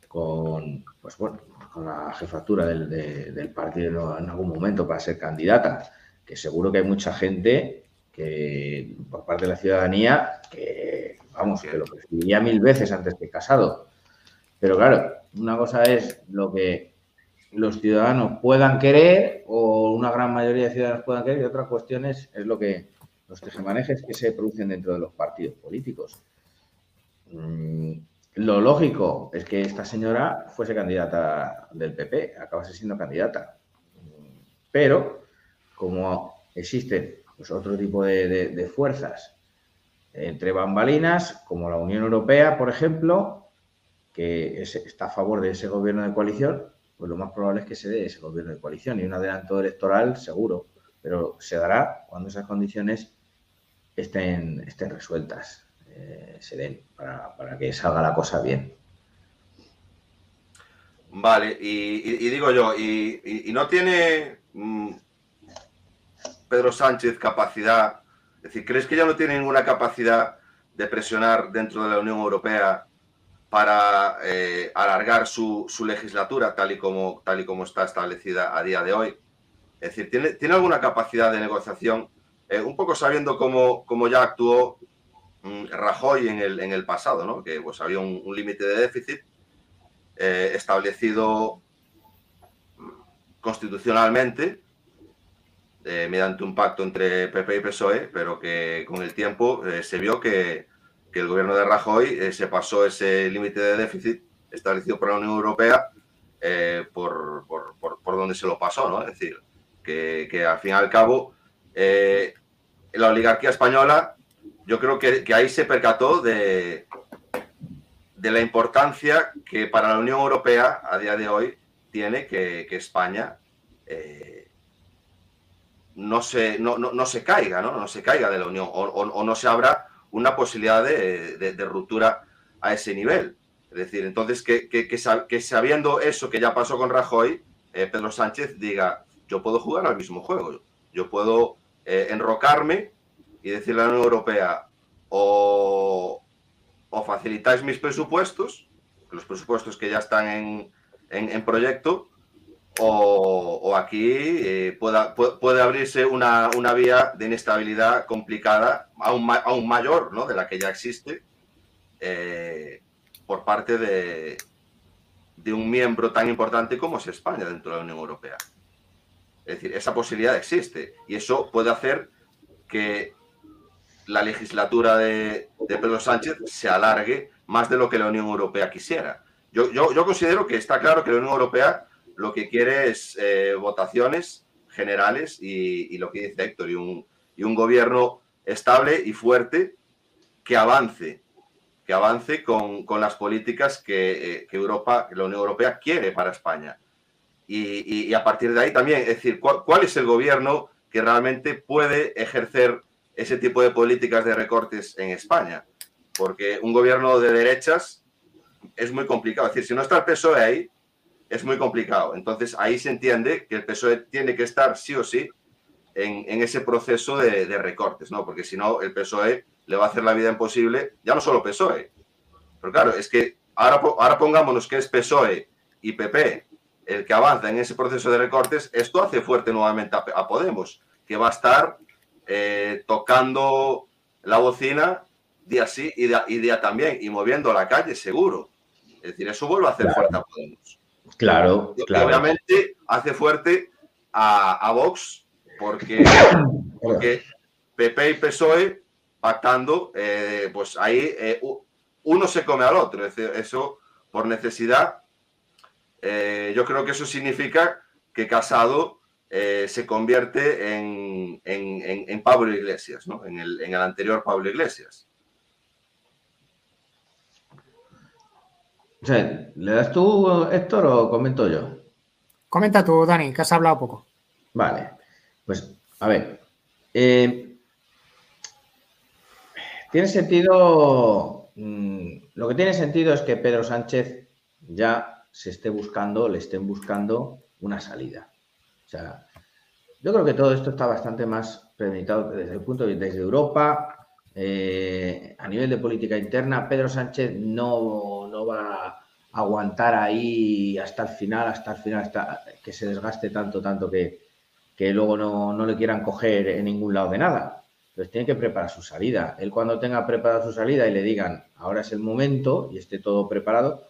con, pues bueno, con la jefatura del, del partido en algún momento para ser candidata que seguro que hay mucha gente que por parte de la ciudadanía que, vamos, que lo preferiría mil veces antes que casado. Pero claro, una cosa es lo que los ciudadanos puedan querer o una gran mayoría de ciudadanos puedan querer y otra cuestión es, lo que los tejemanejes que se producen dentro de los partidos políticos. Mm, lo lógico es que esta señora fuese candidata del PP, acabase siendo candidata. Pero como existen pues, otro tipo de, fuerzas entre bambalinas, como la Unión Europea, por ejemplo, que está a favor de ese gobierno de coalición, pues lo más probable es que se dé ese gobierno de coalición y un adelanto electoral seguro, pero se dará cuando esas condiciones estén, estén resueltas, eh, se den, para, que salga la cosa bien. Vale, y, digo yo, y, no tiene mm, Pedro Sánchez capacidad, es decir, ¿crees que ya no tiene ninguna capacidad de presionar dentro de la Unión Europea para eh, alargar su, legislatura tal y, como, tal y como está establecida a día de hoy? Es decir, ¿tiene, ¿tiene alguna capacidad de negociación? Eh, un poco sabiendo cómo, cómo ya actuó mm, Rajoy en el, en el pasado, ¿no? que pues, había un, límite de déficit eh, establecido constitucionalmente eh, mediante un pacto entre PP y PSOE, pero que con el tiempo se vio que, el gobierno de Rajoy se pasó ese límite de déficit establecido por la Unión Europea por, por, donde se lo pasó, ¿no? Es decir, que, al fin y al cabo la oligarquía española, yo creo que, ahí se percató de, la importancia que para la Unión Europea a día de hoy tiene que, España no se, no, no, se caiga, ¿no? no se caiga de la Unión o, no se abra una posibilidad de, ruptura a ese nivel. Es decir, entonces que, que, sabiendo eso que ya pasó con Rajoy, eh, Pedro Sánchez diga, yo puedo jugar al mismo juego, yo puedo eh, enrocarme y decirle a la Unión Europea, o, facilitáis mis presupuestos, los presupuestos que ya están en, en proyecto, o, aquí eh, puede, abrirse una, vía de inestabilidad complicada, aún, aún mayor ¿no? de la que ya existe, eh, por parte de, de un miembro tan importante como es España dentro de la Unión Europea. Es decir, esa posibilidad existe y eso puede hacer que la legislatura de, Pedro Sánchez se alargue más de lo que la Unión Europea quisiera. Yo, considero que está claro que la Unión Europea lo que quiere es eh, votaciones generales y, lo que dice Héctor, y un, gobierno estable y fuerte que avance, que avance con, las políticas que, eh, Europa, la Unión Europea quiere para España. Y, a partir de ahí también, es decir, ¿cuál, es el gobierno que realmente puede ejercer ese tipo de políticas de recortes en España? Porque un gobierno de derechas es muy complicado. Es decir, si no está el PSOE ahí, es muy complicado. Entonces ahí se entiende que el PSOE tiene que estar sí o sí en, ese proceso de, recortes, ¿no? Porque si no, el PSOE le va a hacer la vida imposible, ya no solo PSOE, pero claro, es que ahora, ahora pongámonos que es PSOE y PP el que avanza en ese proceso de recortes, esto hace fuerte nuevamente a, Podemos, que va a estar eh, tocando la bocina día sí y día, también, y moviendo la calle, seguro. Es decir, eso vuelve a hacer fuerte a Podemos. Claro, claro. Obviamente hace fuerte a, Vox porque, porque PP y PSOE pactando, eh, pues ahí eh, uno se come al otro. Es decir, eso por necesidad eh, yo creo que eso significa que Casado eh, se convierte en, Pablo Iglesias, ¿no? en, el, anterior Pablo Iglesias. ¿Le das tú, Héctor, o comento yo? Comenta tú, Dani, que has hablado poco. Vale, pues a ver. Eh, tiene sentido. Mm, lo que tiene sentido es que Pedro Sánchez ya se esté buscando, le estén buscando una salida. O sea, yo creo que todo esto está bastante más premeditado desde el punto de vista desde Europa, eh, a nivel de política interna. Pedro Sánchez no, no, va a aguantar ahí hasta el final, hasta el final, hasta que se desgaste tanto, tanto que, que luego no, no le quieran coger en ningún lado de nada. Entonces tiene que preparar su salida. Él cuando tenga preparada su salida y le digan, ahora es el momento y esté todo preparado,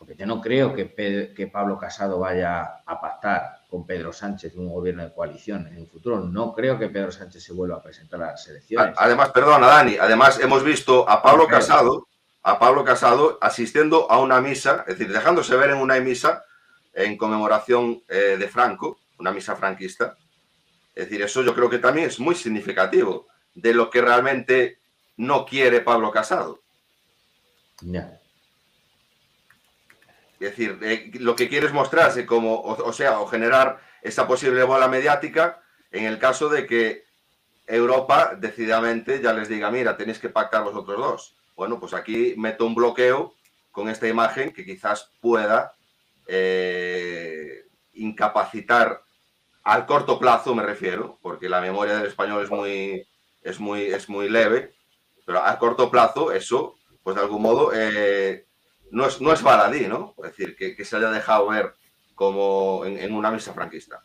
porque yo no creo que, que, Pablo Casado vaya a pactar con Pedro Sánchez un gobierno de coalición en el futuro. No creo que Pedro Sánchez se vuelva a presentar a las elecciones. Además, perdona, Dani, además hemos visto a Pablo Casado, a Pablo Casado asistiendo a una misa, es decir, dejándose ver en una misa en conmemoración eh, de Franco, una misa franquista. Es decir, eso yo creo que también es muy significativo de lo que realmente no quiere Pablo Casado. Ya. Es decir, eh, lo que quieres mostrarse como, o, sea, o generar esa posible bola mediática en el caso de que Europa decididamente ya les diga, mira, tenéis que pactar vosotros dos. Bueno, pues aquí meto un bloqueo con esta imagen que quizás pueda eh, incapacitar al corto plazo, me refiero, porque la memoria del español es muy, es muy, es muy leve, pero a corto plazo eso, pues de algún modo eh, no es, no es baladí, ¿no? Es decir, que, se haya dejado ver como en, una misa franquista.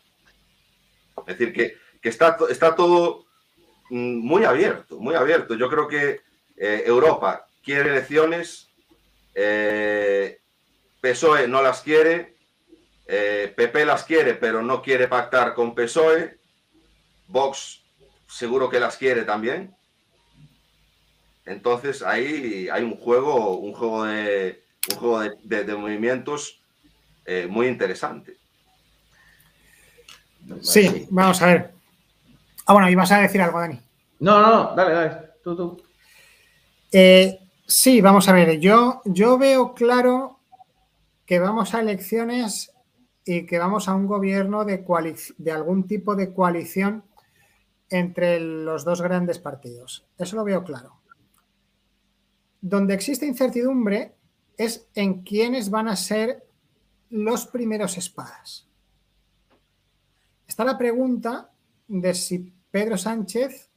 Es decir, que, está, está todo mm, muy abierto, muy abierto. Yo creo que eh, Europa quiere elecciones, eh, PSOE no las quiere, eh, PP las quiere, pero no quiere pactar con PSOE, Vox seguro que las quiere también. Entonces ahí hay un juego, un juego de, un juego de, movimientos eh, muy interesante. Sí, vamos a ver. Ah, bueno, ibas a decir algo, Dani. No, no, dale, dale, tú, tú. Eh, sí, vamos a ver, yo, yo veo claro que vamos a elecciones y que vamos a un gobierno de, de algún tipo de coalición entre los dos grandes partidos. Eso lo veo claro. Donde existe incertidumbre es en quiénes van a ser los primeros espadas. Está la pregunta de si Pedro Sánchez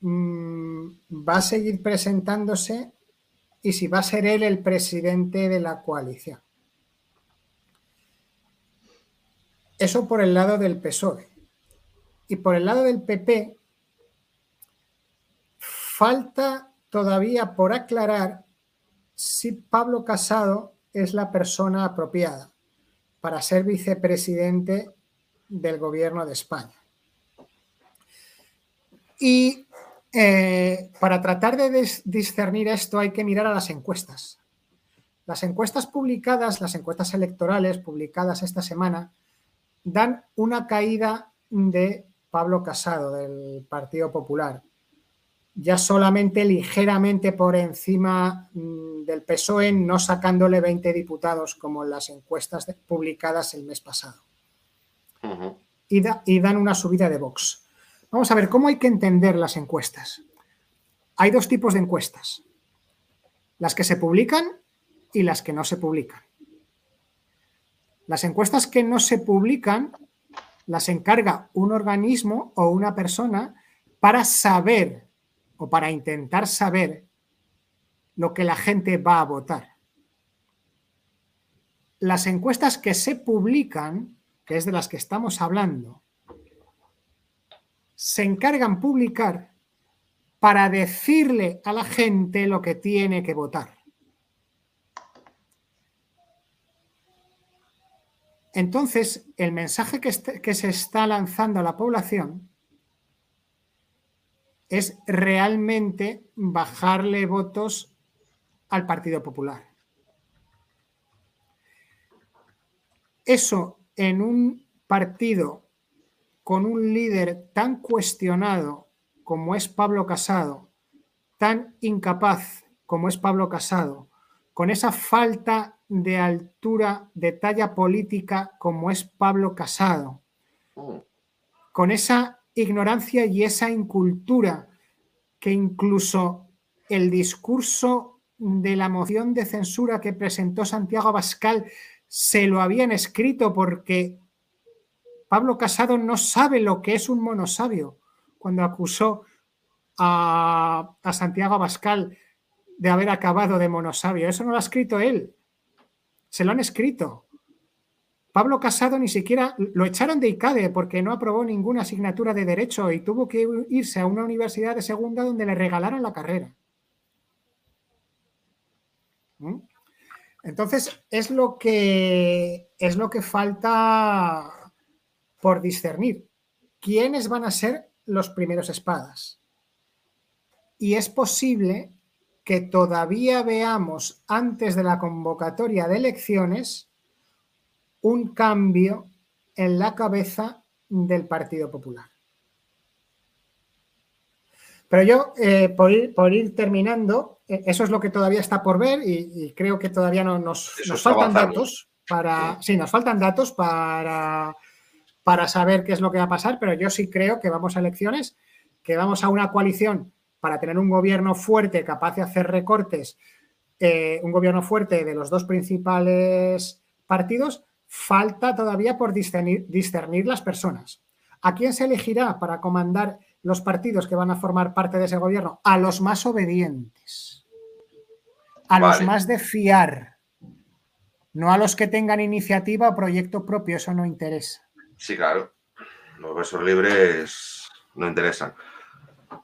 mm, va a seguir presentándose y si va a ser él el presidente de la coalición. Eso por el lado del PSOE. Y por el lado del PP, falta todavía por aclarar si Pablo Casado es la persona apropiada para ser vicepresidente del gobierno de España. Y eh, para tratar de discernir esto hay que mirar a las encuestas. Las encuestas publicadas, las encuestas electorales publicadas esta semana, dan una caída de Pablo Casado del Partido Popular, ya solamente ligeramente por encima mm, del PSOE, no sacándole 20 diputados como en las encuestas publicadas el mes pasado. y, y dan una subida de Vox. Vamos a ver, ¿cómo hay que entender las encuestas? Hay dos tipos de encuestas, las que se publican y las que no se publican. Las encuestas que no se publican las encarga un organismo o una persona para saber o para intentar saber lo que la gente va a votar. Las encuestas que se publican, que es de las que estamos hablando, se encargan publicar para decirle a la gente lo que tiene que votar. Entonces, el mensaje que, este, que, se está lanzando a la población es realmente bajarle votos al Partido Popular. Eso en un partido con un líder tan cuestionado como es Pablo Casado, tan incapaz como es Pablo Casado, con esa falta de altura, de talla política como es Pablo Casado, mm. con esa ignorancia y esa incultura que incluso el discurso de la moción de censura que presentó Santiago Abascal se lo habían escrito porque Pablo Casado no sabe lo que es un monosabio cuando acusó a, Santiago Abascal de haber acabado de monosabio. Eso no lo ha escrito él. Se lo han escrito. Pablo Casado ni siquiera lo echaron de ICADE porque no aprobó ninguna asignatura de derecho y tuvo que irse a una universidad de segunda donde le regalaron la carrera. ¿Mm? Entonces, es lo que, es lo que falta por discernir. ¿Quiénes van a ser los primeros espadas? Y es posible que todavía veamos antes de la convocatoria de elecciones un cambio en la cabeza del Partido Popular. Pero yo, eh, por, ir, terminando, eh, eso es lo que todavía está por ver y, creo que todavía no, nos, faltan datos para. Sí. nos faltan datos para, para saber qué es lo que va a pasar, pero yo sí creo que vamos a elecciones, que vamos a una coalición para tener un gobierno fuerte, capaz de hacer recortes, eh, un gobierno fuerte de los dos principales partidos, falta todavía por discernir, discernir las personas. ¿A quién se elegirá para comandar los partidos que van a formar parte de ese gobierno? A los más obedientes, a los más de fiar, no a los que tengan iniciativa o proyecto propio, eso no interesa. Sí, claro, los besos libres no interesan.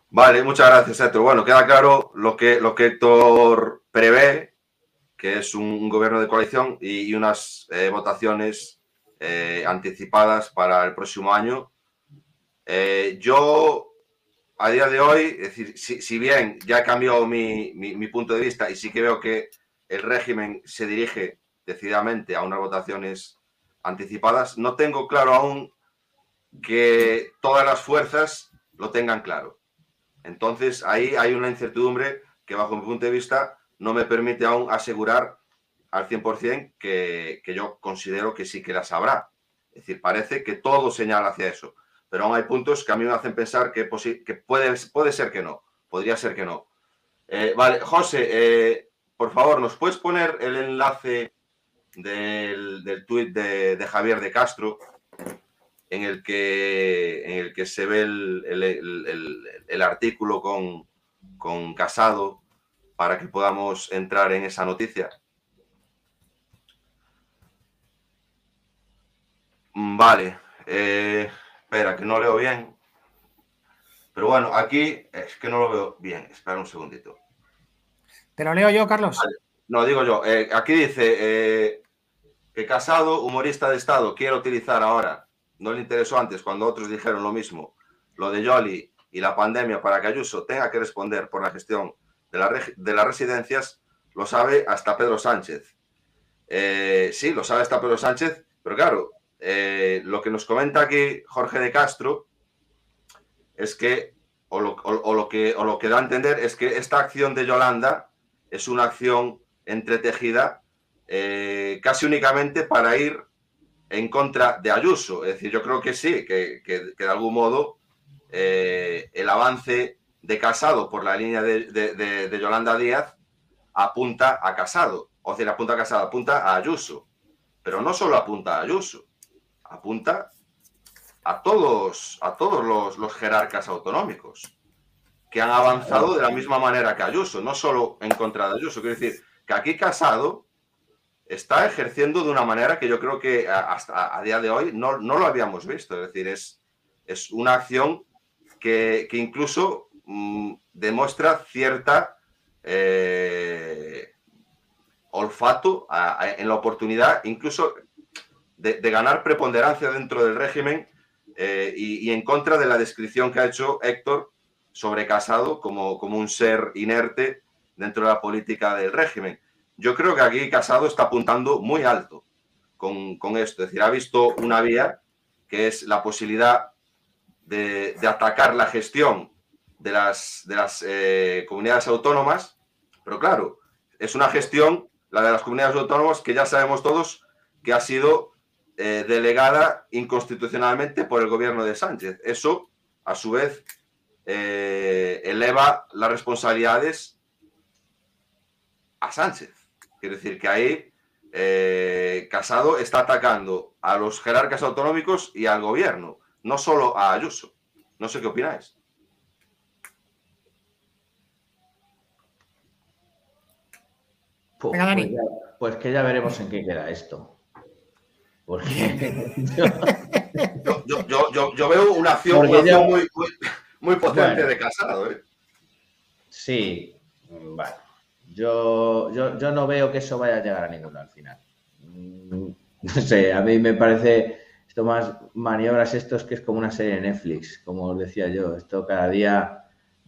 Vale, muchas gracias, Héctor. Bueno, queda claro lo que, lo que Héctor prevé, que es un, gobierno de coalición y, unas eh, votaciones eh, anticipadas para el próximo año. Eh, yo a día de hoy, es decir, si, bien ya he cambiado mi, punto de vista y sí que veo que el régimen se dirige decididamente a unas votaciones anticipadas, no tengo claro aún que todas las fuerzas lo tengan claro. Entonces, ahí hay una incertidumbre que bajo mi punto de vista no me permite aún asegurar al 100% que, que yo considero que sí que las habrá. Es decir, parece que todo señala hacia eso pero aún hay puntos que a mí me hacen pensar que, puede, puede ser que no, podría ser que no. Eh, vale, José, eh, por favor, ¿nos puedes poner el enlace del, del tuit de, Javier de Castro en el que, en el que se ve el, artículo con, con Casado para que podamos entrar en esa noticia? Vale. Eh, Espera, que no leo bien. Pero bueno, aquí es que no lo veo bien. Espera un segundito. ¿Te lo leo yo, Carlos? No, digo yo. Eh, aquí dice eh, que Casado, humorista de Estado, quiere utilizar ahora, no le interesó antes cuando otros dijeron lo mismo, lo de Yoli y la pandemia para que Ayuso tenga que responder por la gestión de, de las residencias, lo sabe hasta Pedro Sánchez. Eh, sí, lo sabe hasta Pedro Sánchez, pero claro, eh, lo que nos comenta aquí Jorge de Castro es que o lo, que, lo que da a entender es que esta acción de Yolanda es una acción entretejida eh, casi únicamente para ir en contra de Ayuso. Es decir, yo creo que sí, que, de algún modo el avance de Casado por la línea de, Yolanda Díaz apunta a Casado. O sea, apunta a Casado, apunta a Ayuso. Pero no solo apunta a Ayuso, apunta a todos, a todos los, los jerarcas autonómicos que han avanzado de la misma manera que Ayuso, no solo en contra de Ayuso. Quiero decir que aquí Casado está ejerciendo de una manera que yo creo que hasta a día de hoy no, no lo habíamos visto. Es decir, es, es una acción que, que incluso mmm, demuestra cierta eh, olfato en la oportunidad, incluso de, de, ganar preponderancia dentro del régimen eh, y, y, en contra de la descripción que ha hecho Héctor sobre Casado como, como un ser inerte dentro de la política del régimen. Yo creo que aquí Casado está apuntando muy alto con, con esto. Es decir, ha visto una vía que es la posibilidad de, de atacar la gestión de las, de las eh, comunidades autónomas, pero claro, es una gestión, la de las comunidades autónomas, que ya sabemos todos que ha sido eh, delegada inconstitucionalmente por el gobierno de Sánchez. Eso, a su vez, eh, eleva las responsabilidades a Sánchez. Quiere decir que ahí eh, Casado está atacando a los jerarcas autonómicos y al gobierno, no solo a Ayuso. No sé qué opináis. Pues, Venga, Dani. Pues, ya, pues, que ya veremos en qué queda esto. Porque yo, yo, yo, yo, veo una acción, una acción muy, muy, muy, potente bueno, de casado. ¿eh? Sí, bueno. Yo, yo, yo no veo que eso vaya a llegar a ninguno al final. Mm, no sé, a mí me parece esto más maniobras estos que es como una serie de Netflix, como os decía yo. Esto cada día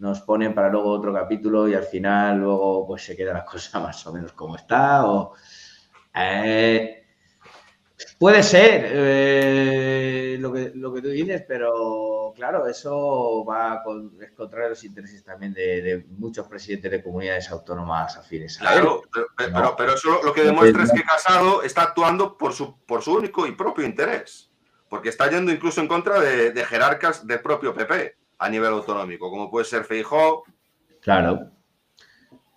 nos ponen para luego otro capítulo y al final luego pues se queda la cosa más o menos como está o eh, puede ser eh, lo, que, lo que tú dices, pero claro, eso va con, es contra los intereses también de, de, muchos presidentes de comunidades autónomas afines. A claro, pero, pero, ¿no? pero, eso lo que demuestra es que Casado está actuando por su, por su único y propio interés, porque está yendo incluso en contra de, de jerarcas del propio PP a nivel autonómico, como puede ser Feijó. Claro.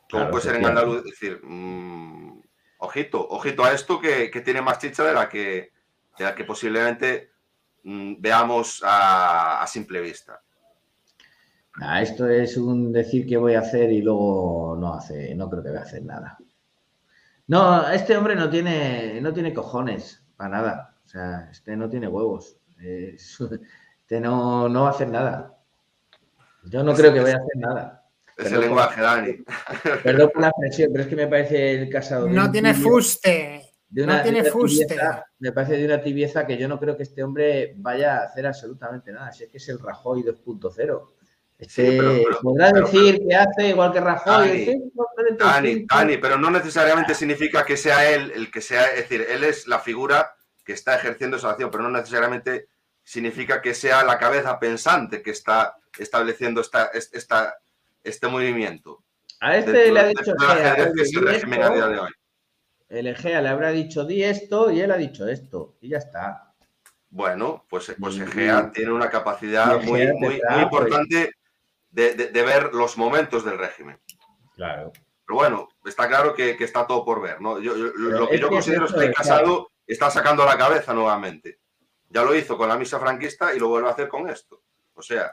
Como claro, puede ser en Andaluz. Es decir, mmm, ojito, ojito a esto que, que, tiene más chicha de la que, de la que posiblemente mmm, veamos a, a, simple vista. Nah, esto es un decir que voy a hacer y luego no hace, no creo que voy a hacer nada. No, este hombre no tiene, no tiene cojones para nada. O sea, este no tiene huevos. Este no, no va a hacer nada. Yo no creo que vaya a hacer nada. Es el lenguaje, Dani. Perdón por la expresión, pero es que me parece el casado. No tiene fuste. De una, no tiene de una fuste. Tibieza, me parece de una tibieza que yo no creo que este hombre vaya a hacer absolutamente nada. Si es que es el Rajoy 2.0. Este, sí, pero, pero, podrá pero, decir que hace igual que Rajoy. Dani, Dani, Dani, pero no necesariamente significa que sea él el que sea. Es decir, él es la figura que está ejerciendo esa acción, pero no necesariamente significa que sea la cabeza pensante que está estableciendo esta, esta, este movimiento. A este dentro, le ha dicho Egea, el Egea le habrá dicho di esto y él ha dicho esto y ya está. Bueno, pues, pues Egea tiene una capacidad muy, muy, muy, importante de, de, de, ver los momentos del régimen. Claro. Pero bueno, está claro que, que está todo por ver, ¿no? Yo, yo lo que yo considero es que Casado está sacando la cabeza nuevamente. Ya lo hizo con la misa franquista y lo vuelve a hacer con esto. O sea,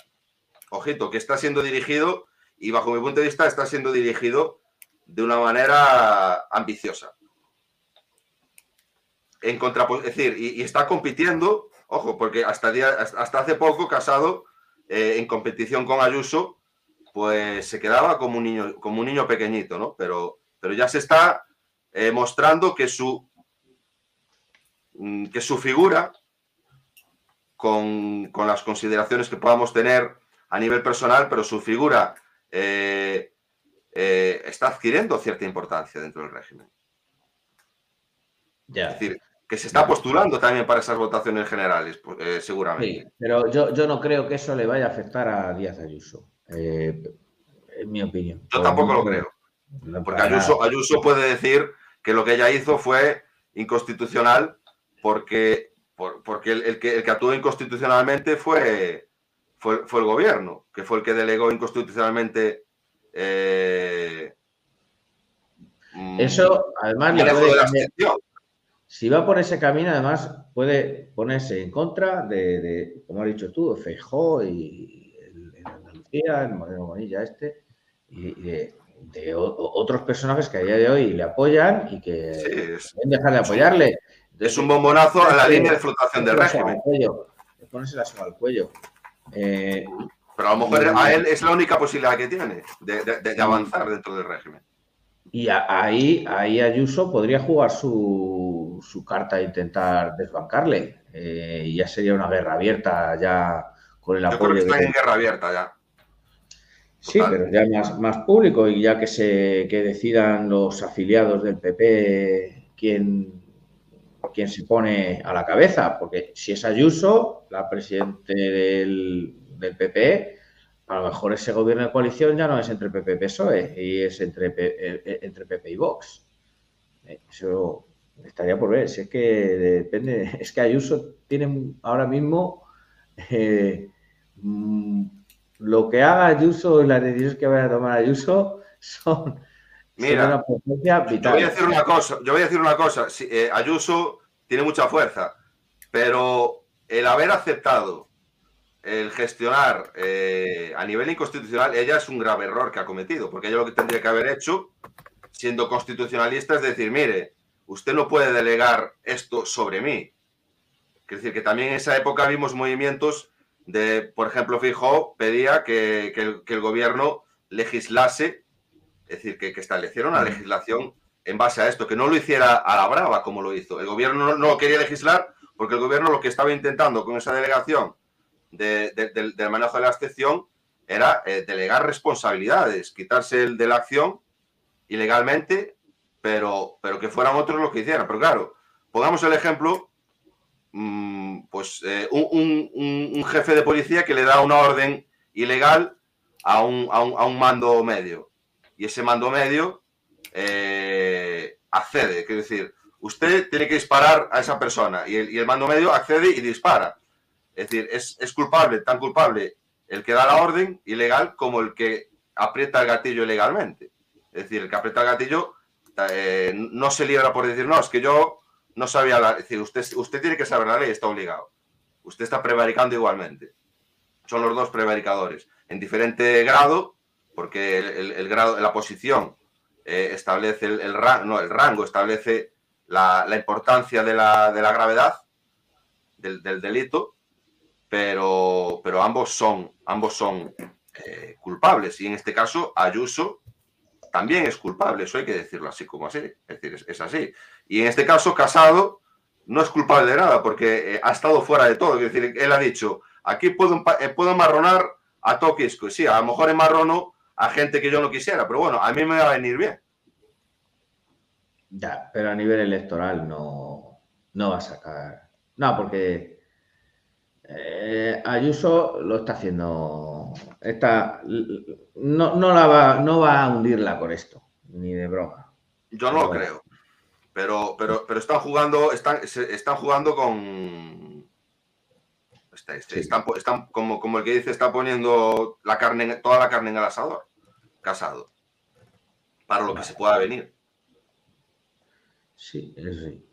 ojito, que está siendo dirigido y bajo mi punto de vista está siendo dirigido de una manera ambiciosa. En contra, es decir, y, y está compitiendo, ojo, porque hasta, día, hasta hace poco Casado eh, en competición con Ayuso, pues se quedaba como un niño, como un niño pequeñito, ¿no? Pero, pero ya se está eh, mostrando que su, mm, que su figura, con, con las consideraciones que podamos tener a nivel personal, pero su figura eh, eh, está adquiriendo cierta importancia dentro del régimen. Ya. Es decir, que se está postulando también para esas votaciones generales, pues, eh, seguramente. Sí, pero yo, yo, no creo que eso le vaya a afectar a Díaz Ayuso, en mi opinión. Yo tampoco lo creo. Porque Ayuso, Ayuso puede decir que lo que ella hizo fue inconstitucional porque, por, porque el, el, que, el que actuó inconstitucionalmente fue fue, fue, el gobierno, que fue el que delegó inconstitucionalmente. Eh, Eso, además, le puede cambiar. si va por ese camino, además puede ponerse en contra de, como has dicho tú, Feijó y el Andalucía, el Moreno Bonilla este, y, de, otros personajes que a día de hoy le apoyan y que deben dejar de apoyarle. Es un bombonazo a la línea de flotación del régimen. Le pones la soga al cuello. Eh, Pero a lo mejor a él es la única posibilidad que tiene de, avanzar dentro del régimen. Y ahí, ahí Ayuso podría jugar su, carta e intentar desbancarle. Eh, y ya sería una guerra abierta ya con el apoyo. Yo creo que está en guerra abierta ya. Sí, pero ya más, más público y ya que se que decidan los afiliados del PP quién, quién se pone a la cabeza, porque si es Ayuso, la presidente del, del PP, a lo mejor ese gobierno de coalición ya no es entre PP y PSOE, y es entre, eh, eh, entre PP y Vox. Eh, eso estaría por ver. Si es que depende, es que Ayuso tiene ahora mismo mm, lo que haga Ayuso y las decisiones que vaya a tomar Ayuso son. Mira, yo voy a decir una cosa. Yo voy a decir una cosa. Ayuso tiene mucha fuerza, pero el haber aceptado el gestionar eh, a nivel inconstitucional, ella es un grave error que ha cometido, porque ella lo que tendría que haber hecho, siendo constitucionalista, es decir, mire, usted no puede delegar esto sobre mí. Es decir, que también en esa época vimos movimientos de, por ejemplo, Fijo pedía que, el, gobierno legislase, es decir, que, estableciera una legislación en base a esto, que no lo hiciera a la brava como lo hizo. El gobierno no, quería legislar porque el gobierno lo que estaba intentando con esa delegación del manejo de la excepción era eh, delegar responsabilidades, quitarse el de la acción ilegalmente, pero, pero que fueran otros los que hicieran. Pero claro, pongamos el ejemplo, mm, pues eh, un, jefe de policía que le da una orden ilegal a un, a un, mando medio. Y ese mando medio eh, accede, quiere decir, usted tiene que disparar a esa persona y el, y el mando medio accede y dispara. Es decir, es, culpable, tan culpable el que da la orden ilegal como el que aprieta el gatillo ilegalmente. Es decir, el que aprieta el gatillo eh, no se libra por decir, no, es que yo no sabía la... Es decir, usted, usted tiene que saber la ley, está obligado. Usted está prevaricando igualmente. Son los dos prevaricadores. En diferente grado, porque el, grado, la posición eh, establece el, rango, no, el rango establece la, importancia de la, gravedad del, del delito pero, pero ambos son, ambos son eh, culpables. Y en este caso, Ayuso también es culpable, eso hay que decirlo así como así. Es decir, es, así. Y en este caso, Casado no es culpable de nada porque eh, ha estado fuera de todo. Es decir, él ha dicho, aquí puedo, eh, puedo marronar a Toquisco. Sí, a lo mejor enmarrono a gente que yo no quisiera, pero bueno, a mí me va a venir bien. Ya, pero a nivel electoral no, no va a sacar. No, porque eh, Ayuso lo está haciendo. Está, no, no, la va, no va a hundirla con esto, ni de broma. Yo no lo creo. Pero, pero, pero están jugando, están, están jugando con. Están, están, como, como el que dice, está poniendo la carne, toda la carne en el asador, casado. Para lo que se pueda venir. Sí, es sí.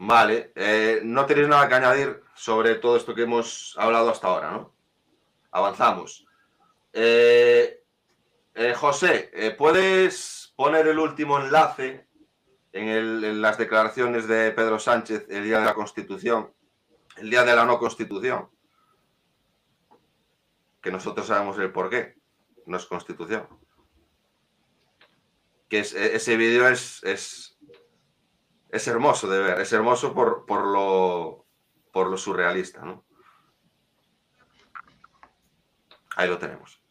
Vale, eh, no tenéis nada que añadir sobre todo esto que hemos hablado hasta ahora, ¿no? Avanzamos. Eh, eh, José, ¿puedes poner el último enlace en, las declaraciones de Pedro Sánchez el día de la Constitución, el día de la no Constitución? Que nosotros sabemos el por qué, no es Constitución. Que ese vídeo es es hermoso de ver, es hermoso por, por, lo, por lo surrealista, ¿no? Ahí lo tenemos.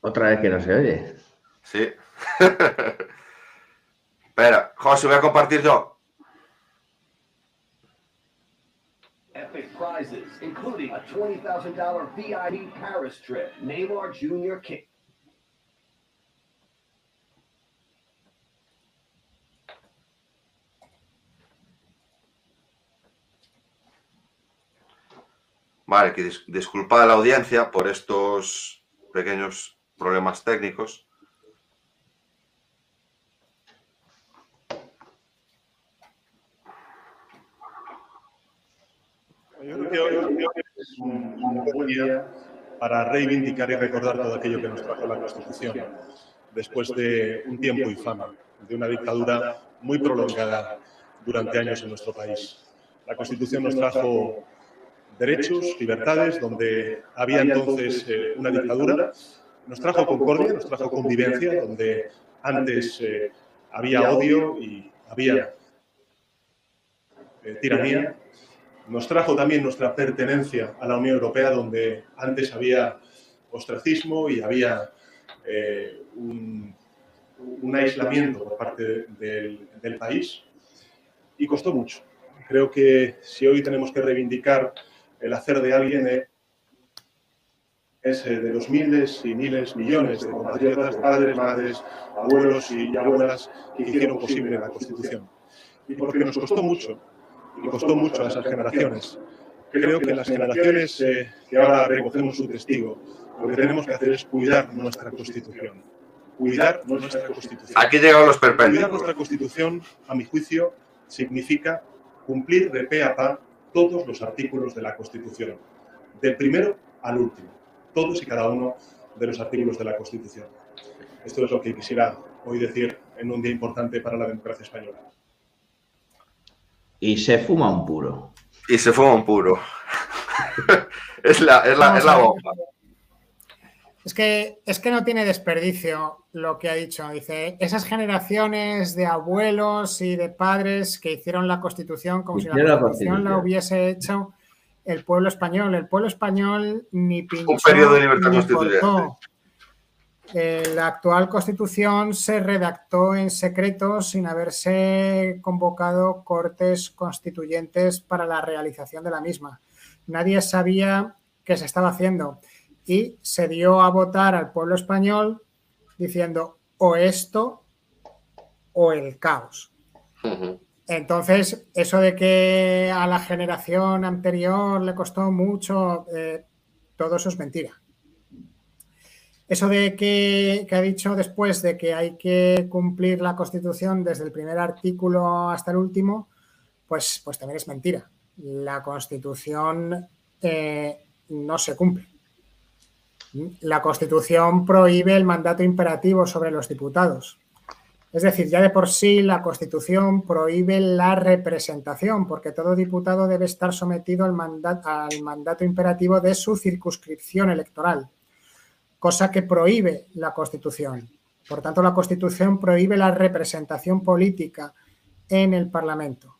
Otra vez que no se oye. Sí. Espera, José, voy a compartir yo. prizes, including a $20,000 VIP Paris trip, Neymar Jr. King. Vale, que dis disculpad a la audiencia por estos pequeños problemas técnicos. Para reivindicar y recordar todo aquello que nos trajo la Constitución después de un tiempo infame, de una dictadura muy prolongada durante años en nuestro país. La Constitución nos trajo derechos, libertades, donde había entonces eh, una dictadura. Nos trajo concordia, nos trajo convivencia, donde antes eh, había odio y había eh, tiranía. Nos trajo también nuestra pertenencia a la Unión Europea, donde antes había ostracismo y había eh, un, aislamiento por parte del, país. Y costó mucho. Creo que si hoy tenemos que reivindicar el hacer de alguien es de los miles y miles, millones de compatriotas, padres, madres, abuelos y abuelas que hicieron posible la Constitución. Y porque nos costó mucho, y costó mucho a esas generaciones. Creo que las generaciones eh, que ahora recogemos su testigo, lo que tenemos que hacer es cuidar nuestra Constitución. Cuidar nuestra Constitución. Aquí llegan los perpétuos. Cuidar nuestra Constitución, a mi juicio, significa cumplir de pe a pa todos los artículos de la Constitución, del primero al último, todos y cada uno de los artículos de la Constitución. Esto es lo que quisiera hoy decir en un día importante para la democracia española. Y se fuma un puro. Y se fuma un puro. es, la, es, la, es la bomba. Es que, es que no tiene desperdicio lo que ha dicho. Dice, esas generaciones de abuelos y de padres que hicieron la Constitución como si la Constitución la hubiese hecho el pueblo español. El pueblo español ni pinchó, Un periodo de libertad constituyente. Eh, la actual Constitución se redactó en secreto sin haberse convocado cortes constituyentes para la realización de la misma. Nadie sabía qué se estaba haciendo y se dio a votar al pueblo español diciendo o esto o el caos. Uh -huh. Entonces, eso de que a la generación anterior le costó mucho, eh, todo eso es mentira. Eso de que, ha dicho después de que hay que cumplir la Constitución desde el primer artículo hasta el último, pues, pues también es mentira. La Constitución eh, no se cumple. La Constitución prohíbe el mandato imperativo sobre los diputados. Es decir, ya de por sí la Constitución prohíbe la representación, porque todo diputado debe estar sometido al al mandato imperativo de su circunscripción electoral, cosa que prohíbe la Constitución. Por tanto, la Constitución prohíbe la representación política en el Parlamento.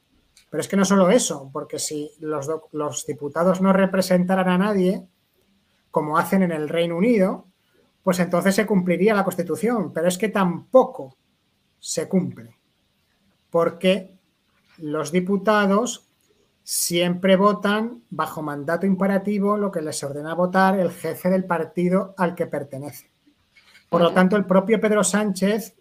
Pero es que no solo eso, porque si los, diputados no representaran a nadie, como hacen en el Reino Unido, pues entonces se cumpliría la Constitución. Pero es que tampoco se cumple, porque los diputados siempre votan bajo mandato imperativo lo que les ordena votar el jefe del partido al que pertenece. Por lo tanto, el propio Pedro Sánchez,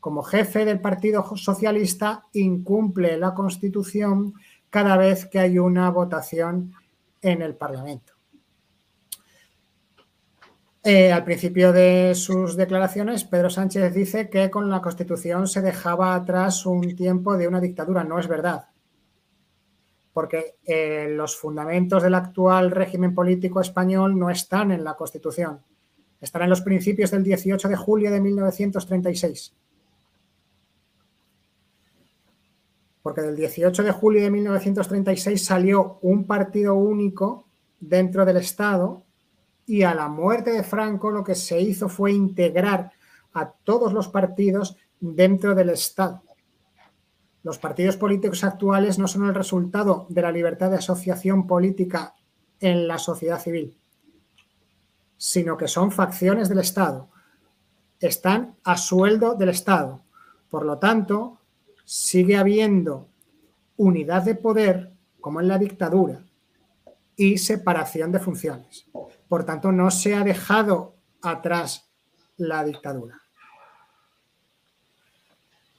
como jefe del Partido Socialista, incumple la Constitución cada vez que hay una votación en el Parlamento. Eh, al principio de sus declaraciones, Pedro Sánchez dice que con la Constitución se dejaba atrás un tiempo de una dictadura. No es verdad. Porque eh, los fundamentos del actual régimen político español no están en la Constitución. Están en los principios del 18 de julio de 1936. Porque del 18 de julio de 1936 salió un partido único dentro del Estado y a la muerte de Franco lo que se hizo fue integrar a todos los partidos dentro del Estado. Los partidos políticos actuales no son el resultado de la libertad de asociación política en la sociedad civil, sino que son facciones del Estado. Están a sueldo del Estado. Por lo tanto, sigue habiendo unidad de poder, como en la dictadura, y separación de funciones. Por tanto, no se ha dejado atrás la dictadura.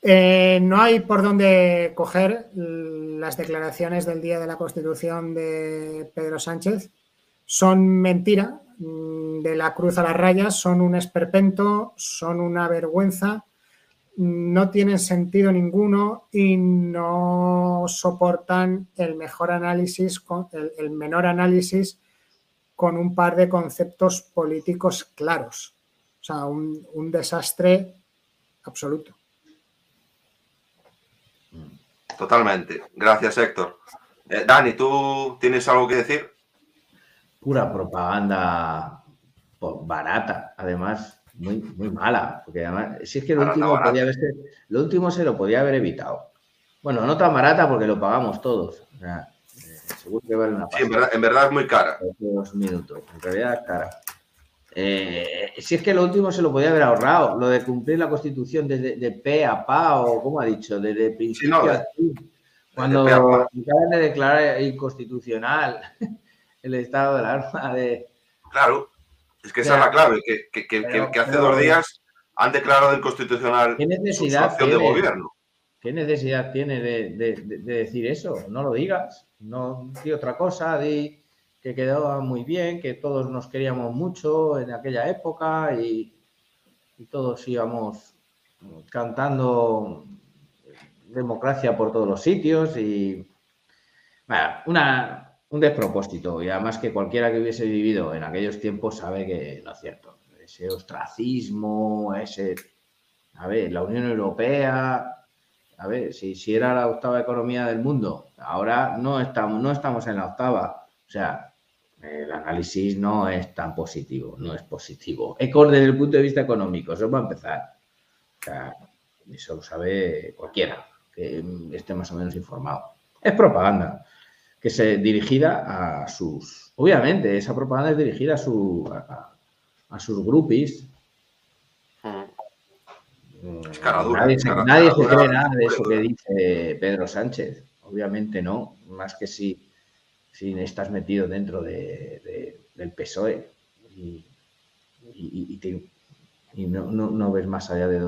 Eh, no hay por dónde coger las declaraciones del Día de la Constitución de Pedro Sánchez, son mentira, mm, de la cruz a las rayas, son un esperpento, son una vergüenza, no tienen sentido ninguno y no soportan el mejor análisis, el, menor análisis con un par de conceptos políticos claros. O sea, un desastre absoluto. Totalmente. Gracias, Héctor. Eh, Dani, ¿tú tienes algo que decir? Pura propaganda barata, además, muy, muy mala. Porque además, si es que lo último, lo último se lo podía haber evitado. Bueno, no tan barata porque lo pagamos todos. Eh, seguro que vale una sí, en verdad, es muy cara. Dos minutos. En realidad es cara. Eh, si es que lo último se lo podía haber ahorrado, lo de cumplir la constitución de, de, P a PA o, ¿cómo ha dicho? Desde principio Cuando acaban de declarar inconstitucional el estado de alarma de... Claro, es que esa es la clave, que, que, hace dos días han declarado inconstitucional ¿qué necesidad su de gobierno. ¿Qué necesidad tiene de, de, decir eso? No lo digas, no di otra cosa, di que quedaba muy bien, que todos nos queríamos mucho en aquella época y, todos íbamos cantando democracia por todos los sitios y una, un despropósito y además que cualquiera que hubiese vivido en aquellos tiempos sabe que no es cierto. Ese ostracismo, ese... A ver, la Unión Europea, a ver, si, si era la octava economía del mundo, ahora no estamos, no estamos en la octava. O sea, el análisis no es tan positivo, no es positivo. Ecor desde el punto de vista económico, eso va a empezar. eso lo sabe cualquiera que esté más o menos informado. Es propaganda que se dirigida a sus. Obviamente, esa propaganda es dirigida a, su, a, sus groupies. nadie, nadie se cree nada de eso que dice Pedro Sánchez. Obviamente no, más que si si estás metido dentro del PSOE y, no, ves más allá de...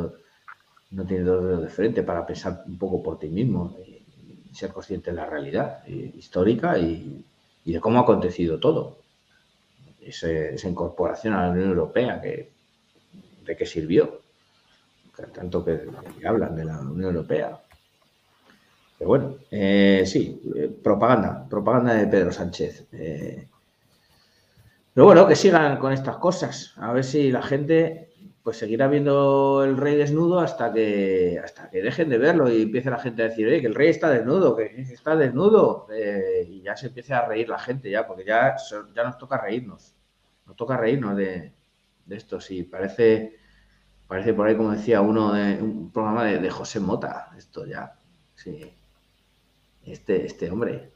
no tienes dos dedos de frente para pensar un poco por ti mismo y, ser consciente de la realidad histórica y, de cómo ha acontecido todo. esa incorporación a la Unión Europea, que, ¿de qué sirvió? Tanto que hablan de la Unión Europea, bueno, eh, sí, eh, propaganda, propaganda de Pedro Sánchez. Eh. pero bueno, que sigan con estas cosas. A ver si la gente pues seguirá viendo el rey desnudo hasta que hasta que dejen de verlo y empiece la gente a decir, que el rey está desnudo, que está desnudo. y ya se empiece a reír la gente ya, porque ya, ya nos toca reírnos. Nos toca reírnos de, esto. Sí, parece, parece por ahí, como decía uno, de, un programa de, de José Mota. Esto ya, sí este, este hombre.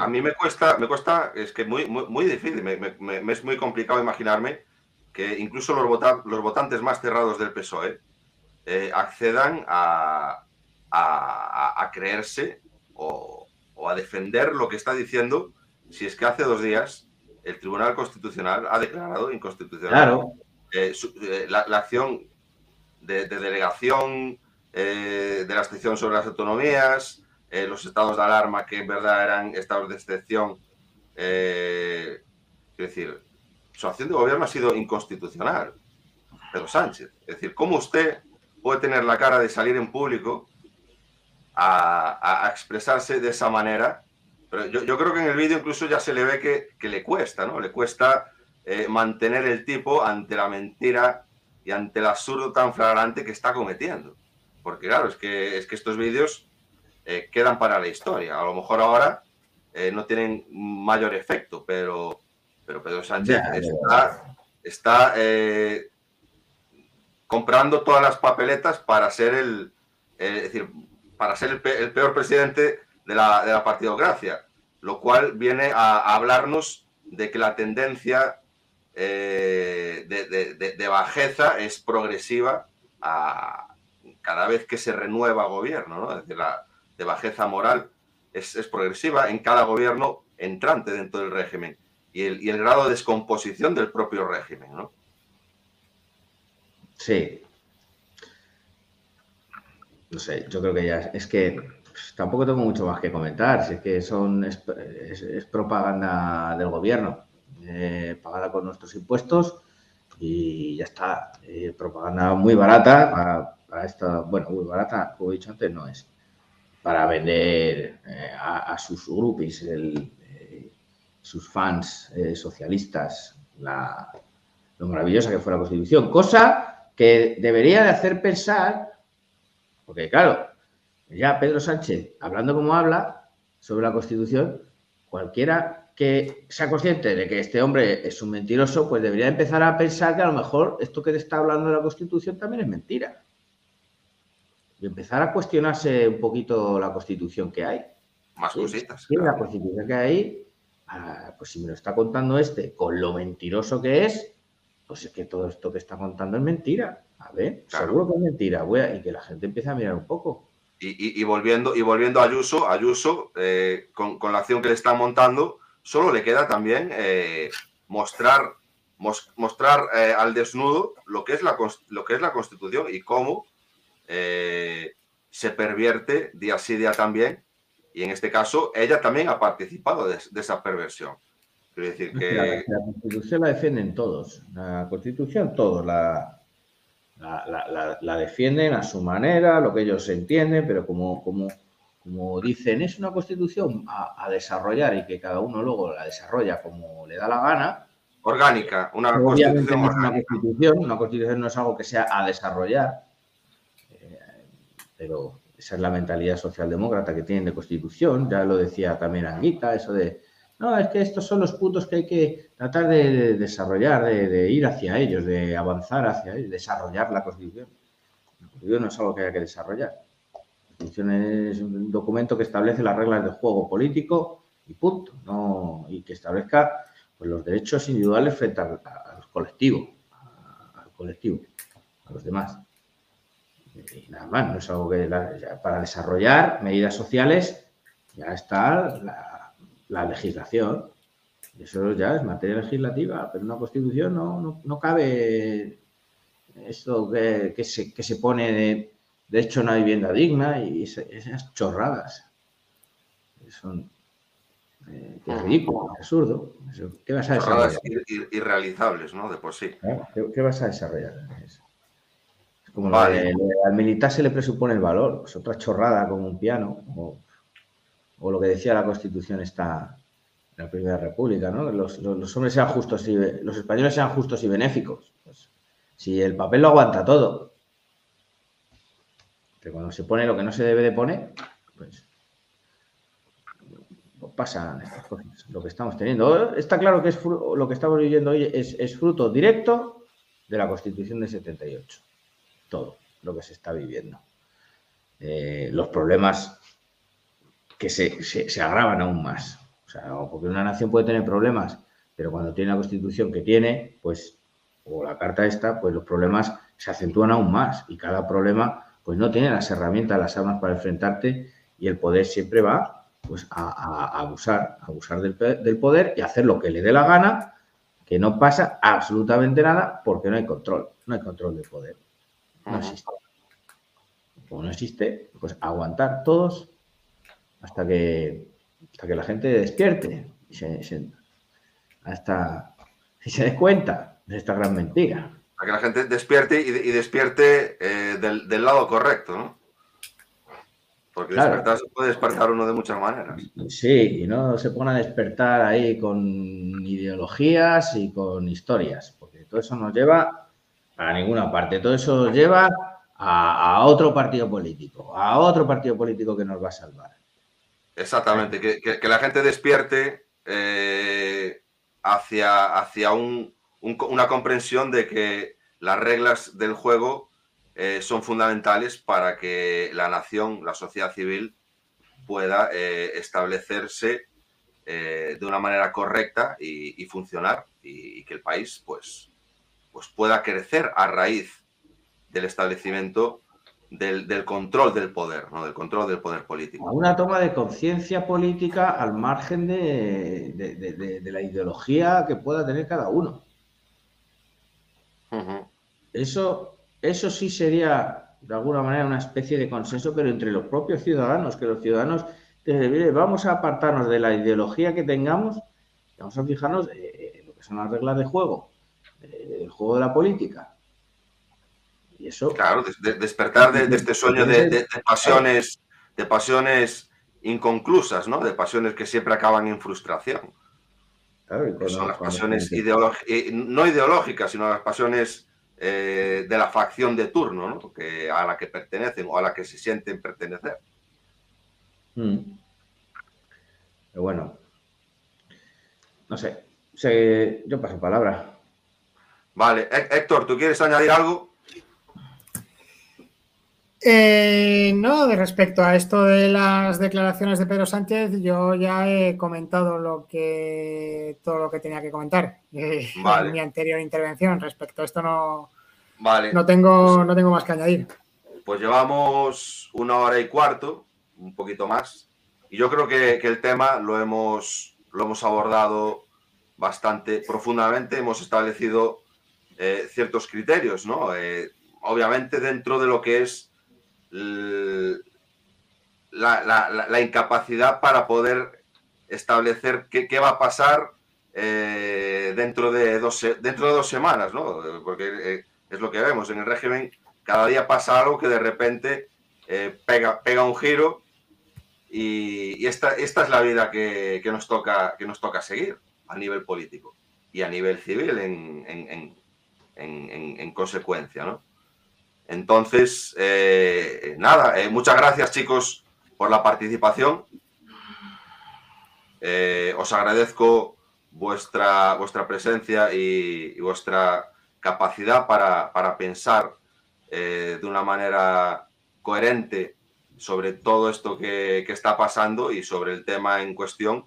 a, mí, me cuesta, me cuesta, es que muy, muy, difícil, me, es muy complicado imaginarme que incluso los, los votantes más cerrados del PSOE eh, accedan a, a creerse o, a defender lo que está diciendo si es que hace dos días el Tribunal Constitucional ha declarado inconstitucional eh, eh, la, acción de, de delegación eh, de la excepción sobre las autonomías, eh, los estados de alarma que en verdad eran estados de excepción. Eh, es decir, su acción de gobierno ha sido inconstitucional, Pedro Sánchez. Es decir, ¿cómo usted puede tener la cara de salir en público a, expresarse de esa manera? Pero yo, creo que en el vídeo incluso ya se le ve que, le cuesta, ¿no? Le cuesta mantener el tipo ante la mentira y ante el absurdo tan flagrante que está cometiendo. Porque claro, es que, es que estos vídeos eh, quedan para la historia. A lo mejor ahora eh, no tienen mayor efecto, pero, pero Pedro Sánchez está, eh, comprando todas las papeletas para ser el, decir, para ser el, peor presidente de la, de la, partidocracia, lo cual viene a, hablarnos de que la tendencia de, bajeza es progresiva a, cada vez que se renueva gobierno, ¿no? Es decir, la de bajeza moral es, progresiva en cada gobierno entrante dentro del régimen y el, grado de descomposición del propio régimen, ¿no? Sí. No sé, yo creo que ya es que tampoco tengo mucho más que comentar, es que son, es, propaganda del gobierno, eh, pagada con nuestros impuestos y ya está. Eh, propaganda muy barata para, para esta, bueno, muy barata, como he dicho antes, no es. Para vender eh, a, sus groupies, sus fans socialistas, la, lo maravillosa que fue la Constitución. Cosa que debería de hacer pensar, porque claro, ya Pedro Sánchez, hablando como habla sobre la Constitución, cualquiera que sea consciente de que este hombre es un mentiroso, pues debería empezar a pensar que a lo mejor esto que te está hablando de la Constitución también es mentira. Y empezar a cuestionarse un poquito la Constitución que hay. Más cositas. La Constitución que hay, ah, pues si me lo está contando este con lo mentiroso que es, pues es que todo esto que está contando es mentira. A ver, seguro que es mentira. Voy y que la gente empiece a mirar un poco. Y, volviendo, y volviendo a Ayuso, Ayuso eh, con, la acción que le están montando, solo le queda también eh, mostrar, mostrar eh, al desnudo lo que, es la, lo que es la Constitución y cómo se pervierte día sí día también. Y en este caso, ella también ha participado de, esa perversión. Quiero decir que... La, Constitución la defienden todos. La Constitución todos la, la, defienden a su manera, lo que ellos entienden, pero como, como, como dicen, es una constitución a, desarrollar y que cada uno luego la desarrolla como le da la gana. Orgánica, una constitución. una constitución, una constitución no es algo que sea a desarrollar, eh, pero esa es la mentalidad socialdemócrata que tienen de constitución, ya lo decía también Anguita, eso de no, es que estos son los puntos que hay que tratar de, desarrollar, de, ir hacia ellos, de avanzar hacia ellos, desarrollar la Constitución. La Constitución no es algo que haya que desarrollar. La Constitución es un documento que establece las reglas de juego político y punto. No, y que establezca pues, los derechos individuales frente al, colectivo, al colectivo, a los demás. Y nada más, no es algo que para desarrollar medidas sociales ya está la, la legislación. Eso ya es materia legislativa, pero una constitución no, no, cabe esto que, que, se, que se pone de, de hecho una vivienda digna y esas chorradas. Son eh, que es ridículo, absurdo. ¿Qué vas a desarrollar? irrealizables, ¿no? De por sí. ¿Qué, vas a desarrollar? Es, como al militar se le presupone el valor, es otra chorrada como un piano. O, o lo que decía la Constitución está en la Primera República, ¿no? Los, los, hombres sean justos y los españoles sean justos y benéficos. Pues, si el papel lo aguanta todo, que cuando se pone lo que no se debe de poner, pues, pues pasan estas cosas, lo que estamos teniendo. Está claro que es lo que estamos viviendo hoy es, fruto directo de la Constitución de 78. Todo lo que se está viviendo. Eh, los problemas que se, se, agravan aún más. O sea, porque una nación puede tener problemas, pero cuando tiene la constitución que tiene, pues, o la carta esta, pues los problemas se acentúan aún más y cada problema, pues no tiene las herramientas, las armas para enfrentarte y el poder siempre va, pues, a, abusar, a abusar del, del poder y hacer lo que le dé la gana, que no pasa absolutamente nada porque no hay control, no hay control del poder. No existe. Como no existe, pues aguantar todos hasta que, hasta que la gente despierte y se, hasta se dé cuenta de esta gran mentira. Para que la gente despierte y, despierte eh, del, lado correcto, ¿no? Porque despertar se puede despertar uno de muchas maneras. Sí, y no se pone a despertar ahí con ideologías y con historias, porque todo eso nos lleva a ninguna parte, todo eso lleva a, otro partido político, a otro partido político que nos va a salvar. Exactamente, que, la gente despierte eh, hacia, hacia una comprensión de que las reglas del juego eh, son fundamentales para que la nación, la sociedad civil, pueda eh, establecerse de una manera correcta y, funcionar y, que el país pues, pues pueda crecer a raíz del establecimiento del, control del poder, ¿no? del control del poder político. Una toma de conciencia política al margen de, la ideología que pueda tener cada uno. eso, eso sí sería de alguna manera una especie de consenso, pero entre los propios ciudadanos, que los ciudadanos desde vamos a apartarnos de la ideología que tengamos, vamos a fijarnos en lo que son las reglas de juego, el juego de la política. Y eso. Claro, despertar de, este sueño de, pasiones, de pasiones inconclusas, ¿no? De pasiones que siempre acaban en frustración. Claro, son las pasiones no ideológicas, sino las pasiones eh, de la facción de turno, ¿no? Que, a la que pertenecen o a la que se sienten pertenecer. Mm. Pero bueno, no sé, yo paso palabra. Vale, Héctor, ¿tú quieres añadir algo? Eh, no, de respecto a esto de las declaraciones de Pedro Sánchez, yo ya he comentado lo que todo lo que tenía que comentar eh, en mi anterior intervención. Respecto a esto no, vale. no, tengo, pues no tengo más que añadir. Pues llevamos una hora y cuarto, un poquito más, y yo creo que, el tema lo hemos, lo hemos abordado bastante profundamente, hemos establecido eh, ciertos criterios, ¿no? obviamente dentro de lo que es la, incapacidad para poder establecer qué, va a pasar eh, dentro, de dos, dentro de dos semanas, ¿no? Porque eh, es lo que vemos en el régimen, cada día pasa algo que de repente eh, pega, pega un giro y, esta, esta, es la vida que, nos toca, que nos toca seguir a nivel político y a nivel civil en, en consecuencia, ¿no? Entonces, eh, nada, eh, muchas gracias chicos por la participación. Eh, os agradezco vuestra, vuestra presencia y, vuestra capacidad para, pensar de una manera coherente sobre todo esto que, está pasando y sobre el tema en cuestión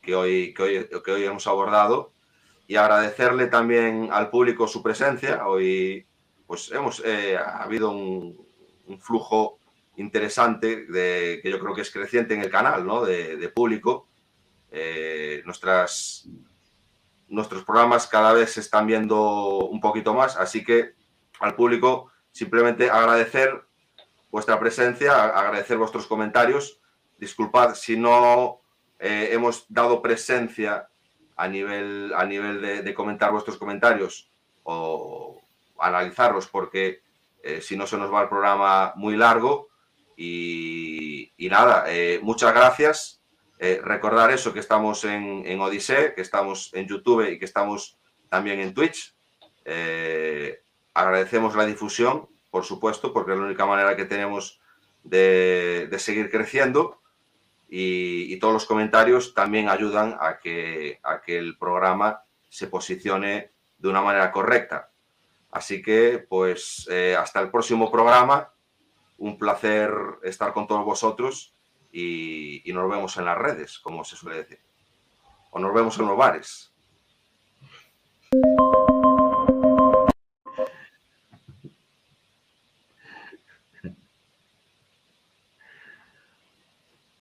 que hoy, que hoy, que hoy hemos abordado. Y agradecerle también al público su presencia. Hoy pues hemos eh, ha habido un, flujo interesante de, que yo creo que es creciente en el canal, ¿no? De, público. Eh, nuestros programas cada vez se están viendo un poquito más, así que al público simplemente agradecer vuestra presencia, agradecer vuestros comentarios. Disculpad si no eh, hemos dado presencia a nivel, a nivel de comentar vuestros comentarios o, analizarlos porque eh, si no se nos va el programa muy largo. Y, nada, eh, muchas gracias. Eh, recordar eso, que estamos en, en Odisea, que estamos en YouTube y que estamos también en Twitch. agradecemos la difusión, por supuesto, porque es la única manera que tenemos de, seguir creciendo. Y, todos los comentarios también ayudan a que, a que el programa se posicione de una manera correcta. Así que, pues, eh, hasta el próximo programa. Un placer estar con todos vosotros y, y, nos vemos en las redes, como se suele decir. O nos vemos en los bares.